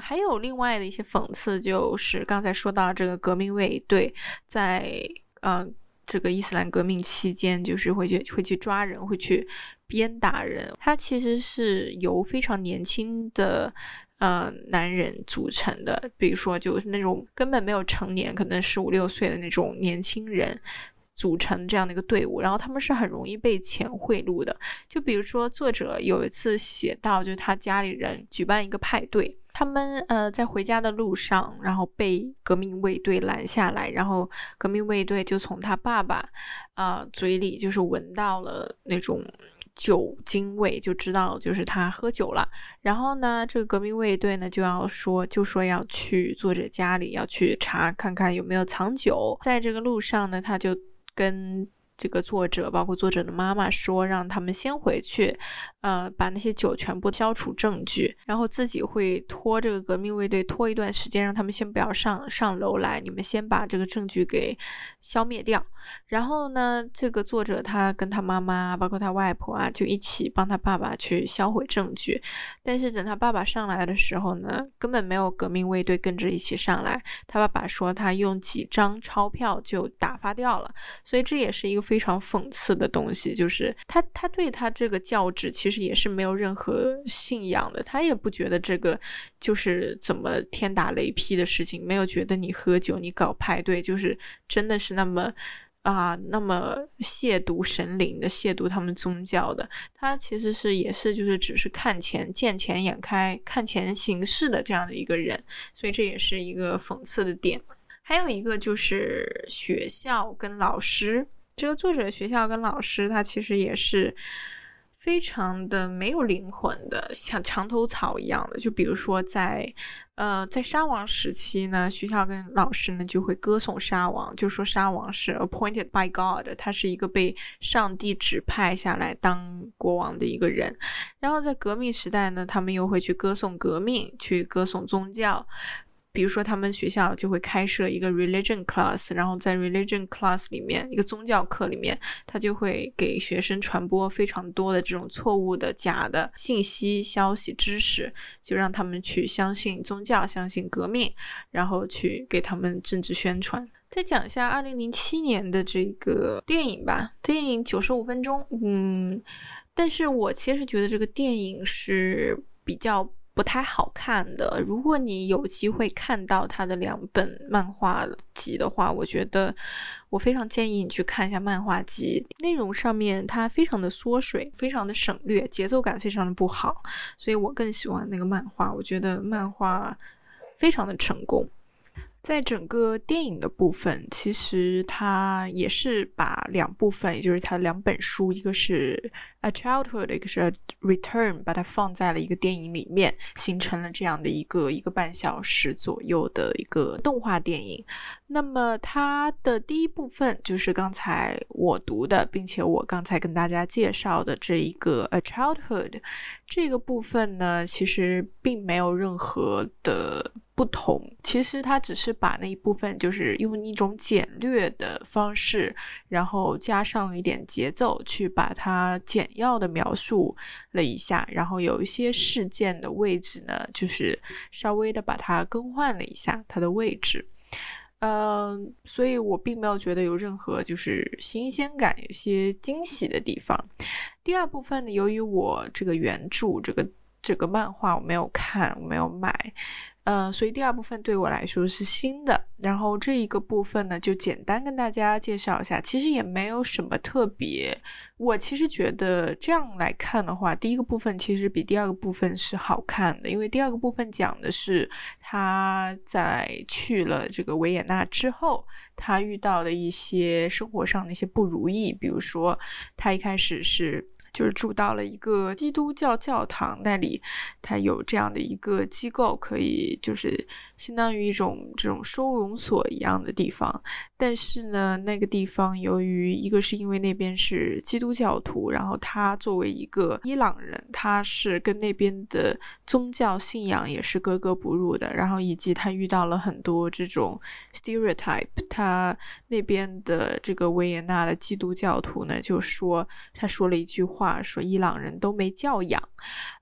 还有另外的一些讽刺，就是刚才说到这个革命卫队在嗯。这个伊斯兰革命期间，就是会去会去抓人，会去鞭打人。他其实是由非常年轻的呃男人组成的，比如说就是那种根本没有成年，可能十五六岁的那种年轻人组成这样的一个队伍。然后他们是很容易被钱贿赂的。就比如说作者有一次写到，就是他家里人举办一个派对。他们呃在回家的路上，然后被革命卫队拦下来，然后革命卫队就从他爸爸啊嘴里就是闻到了那种酒精味，就知道就是他喝酒了。然后呢，这个革命卫队呢就要说，就说要去作者家里要去查看看有没有藏酒。在这个路上呢，他就跟。这个作者包括作者的妈妈说，让他们先回去，呃，把那些酒全部消除证据，然后自己会拖这个革命卫队拖一段时间，让他们先不要上上楼来，你们先把这个证据给消灭掉。然后呢，这个作者他跟他妈妈，包括他外婆啊，就一起帮他爸爸去销毁证据。但是等他爸爸上来的时候呢，根本没有革命卫队跟着一起上来。他爸爸说他用几张钞票就打发掉了。所以这也是一个非常讽刺的东西，就是他他对他这个教旨其实也是没有任何信仰的，他也不觉得这个就是怎么天打雷劈的事情，没有觉得你喝酒你搞派对就是真的是那么。啊，那么亵渎神灵的，亵渎他们宗教的，他其实是也是就是只是看钱见钱眼开，看钱行事的这样的一个人，所以这也是一个讽刺的点。还有一个就是学校跟老师，这个作者学校跟老师，他其实也是。非常的没有灵魂的，像墙头草一样的。就比如说，在呃，在沙王时期呢，学校跟老师呢就会歌颂沙王，就说沙王是 appointed by God，他是一个被上帝指派下来当国王的一个人。然后在革命时代呢，他们又会去歌颂革命，去歌颂宗教。比如说，他们学校就会开设一个 religion class，然后在 religion class 里面，一个宗教课里面，他就会给学生传播非常多的这种错误的、假的信息、消息、知识，就让他们去相信宗教、相信革命，然后去给他们政治宣传。再讲一下二零零七年的这个电影吧，电影九十五分钟，嗯，但是我其实觉得这个电影是比较。不太好看的。如果你有机会看到他的两本漫画集的话，我觉得我非常建议你去看一下漫画集。内容上面它非常的缩水，非常的省略，节奏感非常的不好，所以我更喜欢那个漫画。我觉得漫画非常的成功。在整个电影的部分，其实它也是把两部分，也就是它两本书，一个是《A Childhood》，一个是《Return》，把它放在了一个电影里面，形成了这样的一个一个半小时左右的一个动画电影。那么它的第一部分就是刚才我读的，并且我刚才跟大家介绍的这一个《A Childhood》这个部分呢，其实并没有任何的。不同，其实它只是把那一部分，就是用一种简略的方式，然后加上了一点节奏，去把它简要的描述了一下，然后有一些事件的位置呢，就是稍微的把它更换了一下它的位置，嗯，所以我并没有觉得有任何就是新鲜感，有些惊喜的地方。第二部分呢，由于我这个原著这个这个漫画我没有看，我没有买。嗯，所以第二部分对我来说是新的，然后这一个部分呢，就简单跟大家介绍一下，其实也没有什么特别。我其实觉得这样来看的话，第一个部分其实比第二个部分是好看的，因为第二个部分讲的是他在去了这个维也纳之后，他遇到的一些生活上的一些不如意，比如说他一开始是。就是住到了一个基督教教堂那里，它有这样的一个机构，可以就是相当于一种这种收容所一样的地方。但是呢，那个地方由于一个是因为那边是基督教徒，然后他作为一个伊朗人，他是跟那边的宗教信仰也是格格不入的。然后以及他遇到了很多这种 stereotype，他那边的这个维也纳的基督教徒呢，就说他说了一句话。说伊朗人都没教养，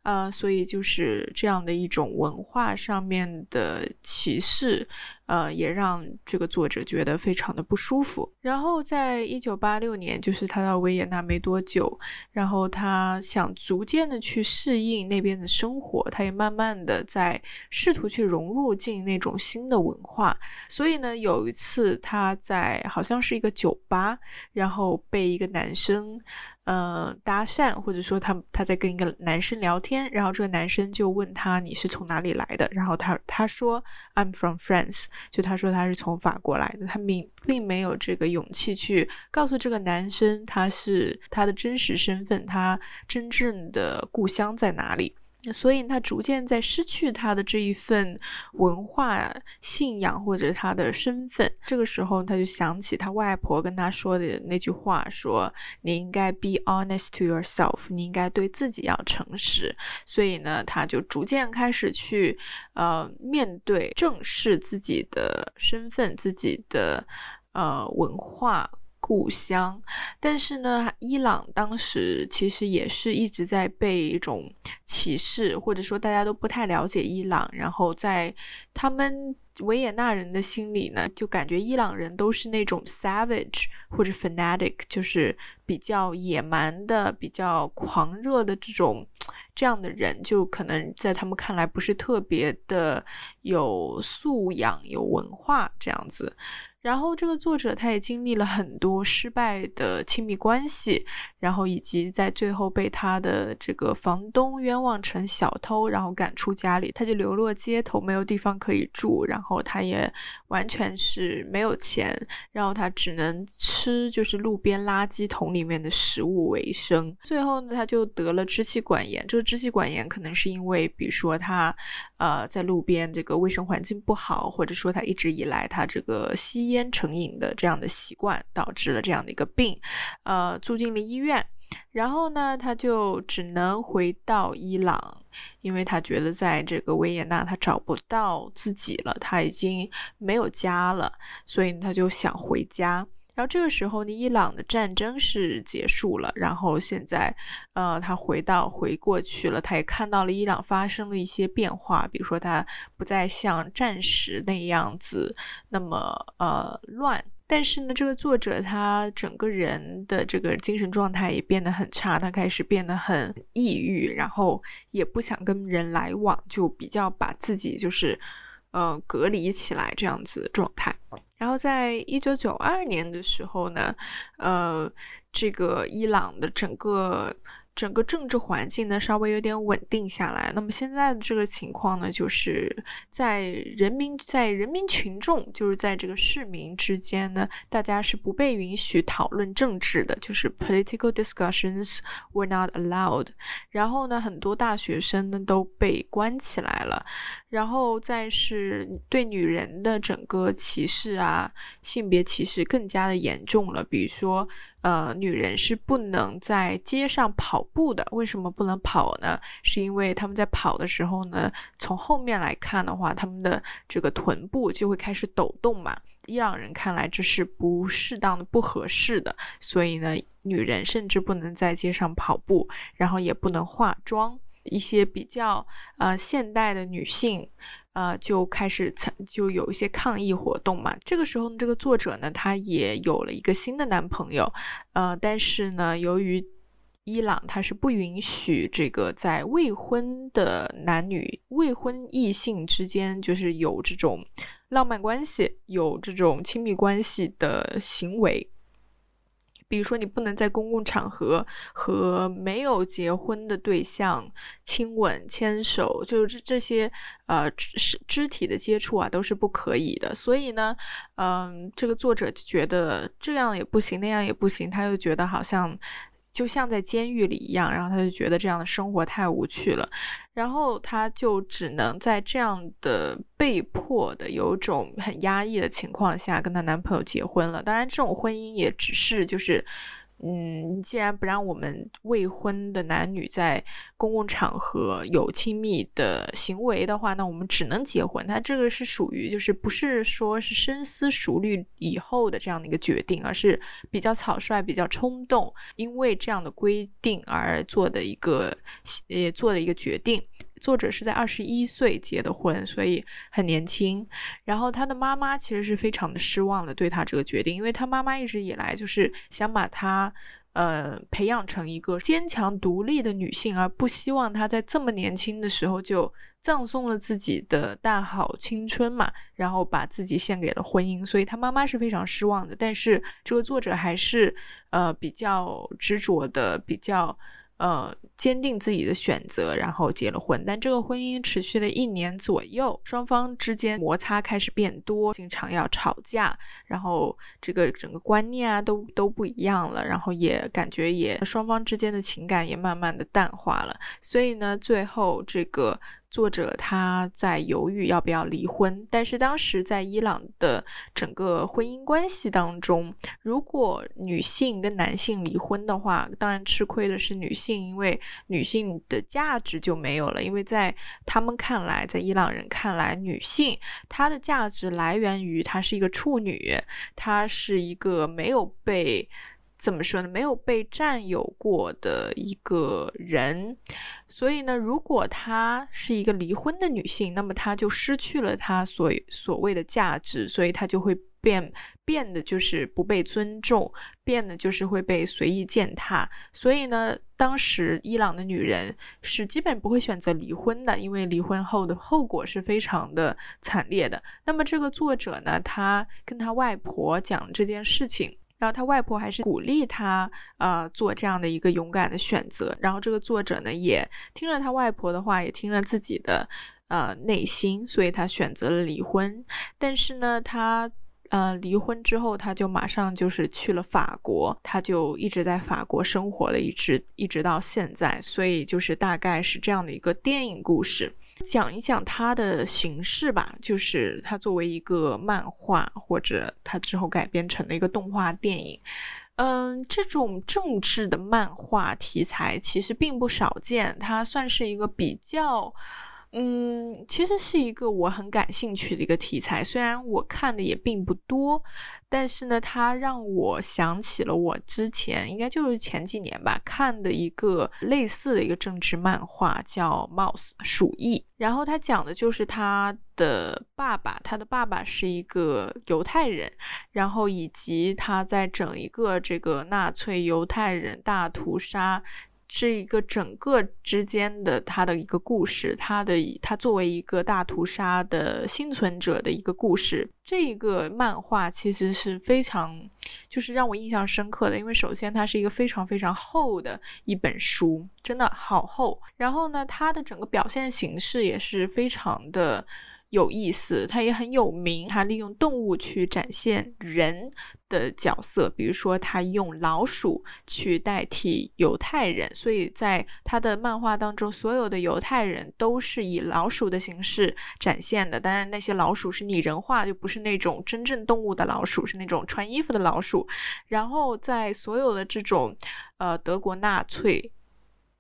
呃，所以就是这样的一种文化上面的歧视，呃，也让这个作者觉得非常的不舒服。然后在一九八六年，就是他到维也纳没多久，然后他想逐渐的去适应那边的生活，他也慢慢的在试图去融入进那种新的文化。所以呢，有一次他在好像是一个酒吧，然后被一个男生。呃，搭讪，或者说他他在跟一个男生聊天，然后这个男生就问他你是从哪里来的，然后他他说 I'm from France，就他说他是从法国来的，他并并没有这个勇气去告诉这个男生他是他的真实身份，他真正的故乡在哪里。所以他逐渐在失去他的这一份文化信仰或者他的身份。这个时候，他就想起他外婆跟他说的那句话：“说你应该 be honest to yourself，你应该对自己要诚实。”所以呢，他就逐渐开始去呃面对、正视自己的身份、自己的呃文化。故乡，但是呢，伊朗当时其实也是一直在被一种歧视，或者说大家都不太了解伊朗。然后在他们维也纳人的心里呢，就感觉伊朗人都是那种 savage 或者 fanatic，就是比较野蛮的、比较狂热的这种这样的人，就可能在他们看来不是特别的有素养、有文化这样子。然后这个作者他也经历了很多失败的亲密关系，然后以及在最后被他的这个房东冤枉成小偷，然后赶出家里，他就流落街头，没有地方可以住，然后他也完全是没有钱，然后他只能吃就是路边垃圾桶里面的食物为生。最后呢，他就得了支气管炎。这个支气管炎可能是因为，比如说他呃在路边这个卫生环境不好，或者说他一直以来他这个吸烟。烟成瘾的这样的习惯导致了这样的一个病，呃，住进了医院。然后呢，他就只能回到伊朗，因为他觉得在这个维也纳他找不到自己了，他已经没有家了，所以他就想回家。然后这个时候呢，伊朗的战争是结束了，然后现在，呃，他回到回过去了，他也看到了伊朗发生了一些变化，比如说他不再像战时那样子那么呃乱，但是呢，这个作者他整个人的这个精神状态也变得很差，他开始变得很抑郁，然后也不想跟人来往，就比较把自己就是。呃，隔离起来这样子的状态。然后在一九九二年的时候呢，呃，这个伊朗的整个整个政治环境呢稍微有点稳定下来。那么现在的这个情况呢，就是在人民在人民群众，就是在这个市民之间呢，大家是不被允许讨论政治的，就是 political discussions were not allowed。然后呢，很多大学生呢都被关起来了。然后再是对女人的整个歧视啊，性别歧视更加的严重了。比如说。呃，女人是不能在街上跑步的。为什么不能跑呢？是因为他们在跑的时候呢，从后面来看的话，他们的这个臀部就会开始抖动嘛。伊朗人看来这是不适当的、不合适的，所以呢，女人甚至不能在街上跑步，然后也不能化妆。一些比较呃现代的女性。呃，就开始参就有一些抗议活动嘛。这个时候呢，这个作者呢，他也有了一个新的男朋友，呃，但是呢，由于伊朗他是不允许这个在未婚的男女、未婚异性之间，就是有这种浪漫关系、有这种亲密关系的行为。比如说，你不能在公共场合和没有结婚的对象亲吻、牵手，就是这这些呃肢肢体的接触啊，都是不可以的。所以呢，嗯，这个作者就觉得这样也不行，那样也不行，他又觉得好像。就像在监狱里一样，然后他就觉得这样的生活太无趣了，然后他就只能在这样的被迫的、有种很压抑的情况下跟她男朋友结婚了。当然，这种婚姻也只是就是。嗯，既然不让我们未婚的男女在公共场合有亲密的行为的话，那我们只能结婚。他这个是属于就是不是说是深思熟虑以后的这样的一个决定，而是比较草率、比较冲动，因为这样的规定而做的一个也做的一个决定。作者是在二十一岁结的婚，所以很年轻。然后他的妈妈其实是非常的失望的，对他这个决定，因为他妈妈一直以来就是想把他，呃，培养成一个坚强独立的女性，而不希望她在这么年轻的时候就葬送了自己的大好青春嘛，然后把自己献给了婚姻，所以他妈妈是非常失望的。但是这个作者还是，呃，比较执着的，比较。呃，坚定自己的选择，然后结了婚。但这个婚姻持续了一年左右，双方之间摩擦开始变多，经常要吵架，然后这个整个观念啊都都不一样了，然后也感觉也双方之间的情感也慢慢的淡化了。所以呢，最后这个。作者他在犹豫要不要离婚，但是当时在伊朗的整个婚姻关系当中，如果女性跟男性离婚的话，当然吃亏的是女性，因为女性的价值就没有了。因为在他们看来，在伊朗人看来，女性她的价值来源于她是一个处女，她是一个没有被。怎么说呢？没有被占有过的一个人，所以呢，如果她是一个离婚的女性，那么她就失去了她所所谓的价值，所以她就会变变得就是不被尊重，变得就是会被随意践踏。所以呢，当时伊朗的女人是基本不会选择离婚的，因为离婚后的后果是非常的惨烈的。那么这个作者呢，他跟他外婆讲这件事情。然后他外婆还是鼓励他，呃，做这样的一个勇敢的选择。然后这个作者呢，也听了他外婆的话，也听了自己的，呃，内心，所以他选择了离婚。但是呢，他，呃，离婚之后，他就马上就是去了法国，他就一直在法国生活了，一直一直到现在。所以就是大概是这样的一个电影故事。讲一讲它的形式吧，就是它作为一个漫画，或者它之后改编成了一个动画电影。嗯，这种政治的漫画题材其实并不少见，它算是一个比较，嗯，其实是一个我很感兴趣的一个题材，虽然我看的也并不多。但是呢，它让我想起了我之前应该就是前几年吧看的一个类似的一个政治漫画，叫《Mouse 鼠疫》。然后他讲的就是他的爸爸，他的爸爸是一个犹太人，然后以及他在整一个这个纳粹犹太人大屠杀。是一个整个之间的他的一个故事，他的他作为一个大屠杀的幸存者的一个故事。这个漫画其实是非常就是让我印象深刻的，因为首先它是一个非常非常厚的一本书，真的好厚。然后呢，它的整个表现形式也是非常的。有意思，他也很有名。他利用动物去展现人的角色，比如说他用老鼠去代替犹太人，所以在他的漫画当中，所有的犹太人都是以老鼠的形式展现的。当然，那些老鼠是拟人化，就不是那种真正动物的老鼠，是那种穿衣服的老鼠。然后，在所有的这种呃德国纳粹。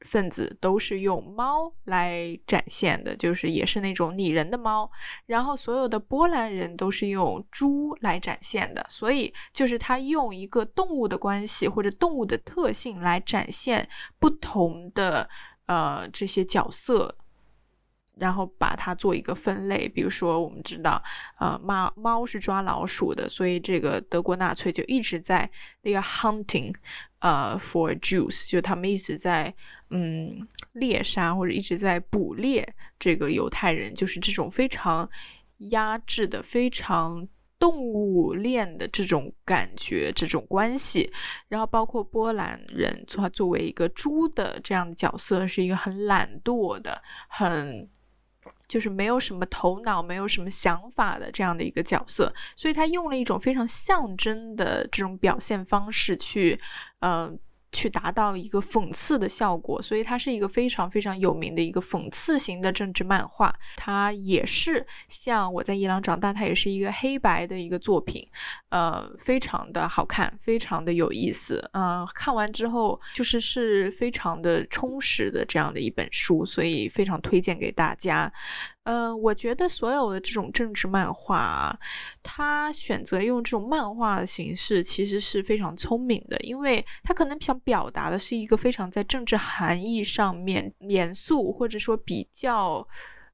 分子都是用猫来展现的，就是也是那种拟人的猫。然后所有的波兰人都是用猪来展现的，所以就是他用一个动物的关系或者动物的特性来展现不同的呃这些角色。然后把它做一个分类，比如说我们知道，呃，猫猫是抓老鼠的，所以这个德国纳粹就一直在那个 hunting，呃，for Jews，就他们一直在嗯猎杀或者一直在捕猎这个犹太人，就是这种非常压制的、非常动物链的这种感觉、这种关系。然后包括波兰人，他作为一个猪的这样的角色，是一个很懒惰的、很。就是没有什么头脑、没有什么想法的这样的一个角色，所以他用了一种非常象征的这种表现方式去，嗯。去达到一个讽刺的效果，所以它是一个非常非常有名的一个讽刺型的政治漫画。它也是像我在伊朗长大，它也是一个黑白的一个作品，呃，非常的好看，非常的有意思。嗯，看完之后就是是非常的充实的这样的一本书，所以非常推荐给大家。嗯，我觉得所有的这种政治漫画，他选择用这种漫画的形式，其实是非常聪明的，因为他可能想表达的是一个非常在政治含义上面严肃，或者说比较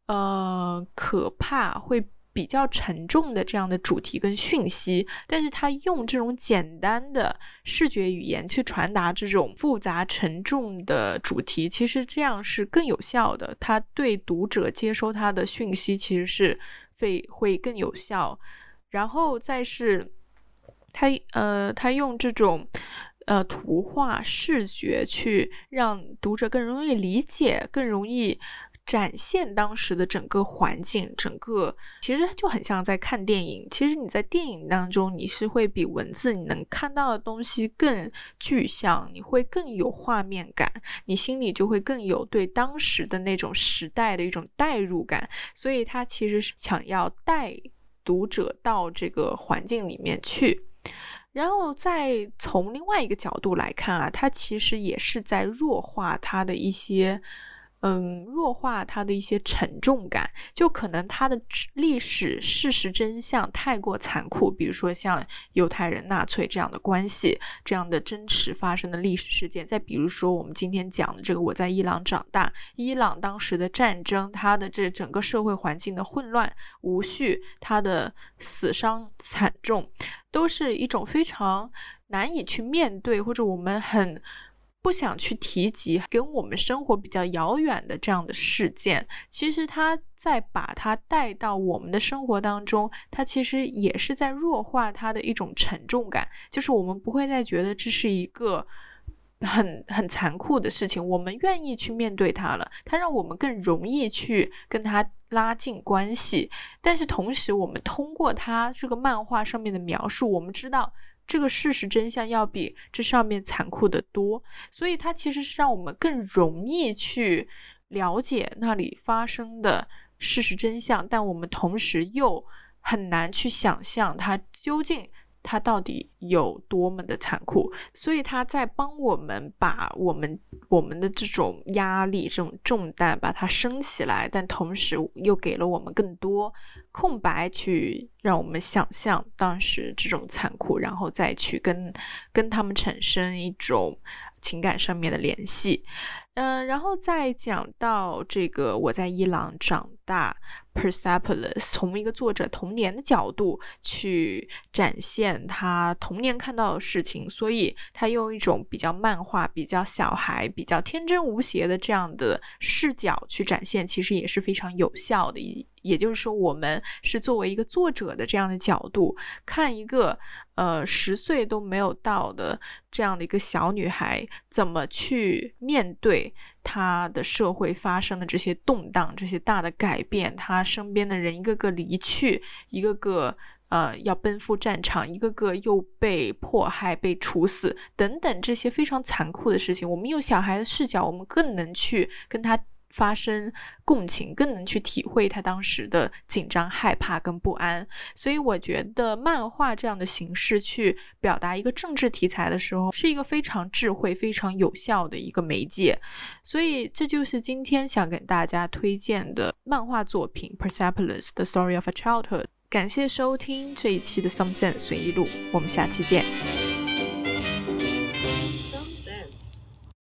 呃可怕会。比较沉重的这样的主题跟讯息，但是他用这种简单的视觉语言去传达这种复杂沉重的主题，其实这样是更有效的。他对读者接收他的讯息其实是会会更有效。然后再是，他呃，他用这种呃图画视觉去让读者更容易理解，更容易。展现当时的整个环境，整个其实就很像在看电影。其实你在电影当中，你是会比文字你能看到的东西更具象，你会更有画面感，你心里就会更有对当时的那种时代的一种代入感。所以，他其实是想要带读者到这个环境里面去，然后再从另外一个角度来看啊，他其实也是在弱化他的一些。嗯，弱化它的一些沉重感，就可能它的历史事实真相太过残酷，比如说像犹太人、纳粹这样的关系，这样的真实发生的历史事件。再比如说我们今天讲的这个，我在伊朗长大，伊朗当时的战争，它的这整个社会环境的混乱无序，它的死伤惨重，都是一种非常难以去面对，或者我们很。不想去提及跟我们生活比较遥远的这样的事件，其实他在把它带到我们的生活当中，他其实也是在弱化它的一种沉重感，就是我们不会再觉得这是一个很很残酷的事情，我们愿意去面对它了，它让我们更容易去跟他拉近关系。但是同时，我们通过它这个漫画上面的描述，我们知道。这个事实真相要比这上面残酷的多，所以它其实是让我们更容易去了解那里发生的事实真相，但我们同时又很难去想象它究竟。它到底有多么的残酷？所以他在帮我们把我们我们的这种压力、这种重担把它升起来，但同时又给了我们更多空白，去让我们想象当时这种残酷，然后再去跟跟他们产生一种情感上面的联系。嗯，然后再讲到这个我在伊朗长大，Persepolis，从一个作者童年的角度去展现他童年看到的事情，所以他用一种比较漫画、比较小孩、比较天真无邪的这样的视角去展现，其实也是非常有效的。也就是说，我们是作为一个作者的这样的角度看一个呃十岁都没有到的这样的一个小女孩，怎么去面对他的社会发生的这些动荡、这些大的改变，他身边的人一个个离去，一个个呃要奔赴战场，一个个又被迫害、被处死等等这些非常残酷的事情，我们用小孩的视角，我们更能去跟他。发生共情，更能去体会他当时的紧张、害怕跟不安。所以我觉得漫画这样的形式去表达一个政治题材的时候，是一个非常智慧、非常有效的一个媒介。所以这就是今天想给大家推荐的漫画作品《Persepolis: The Story of a Childhood》。感谢收听这一期的 Some Sense 随意录，我们下期见。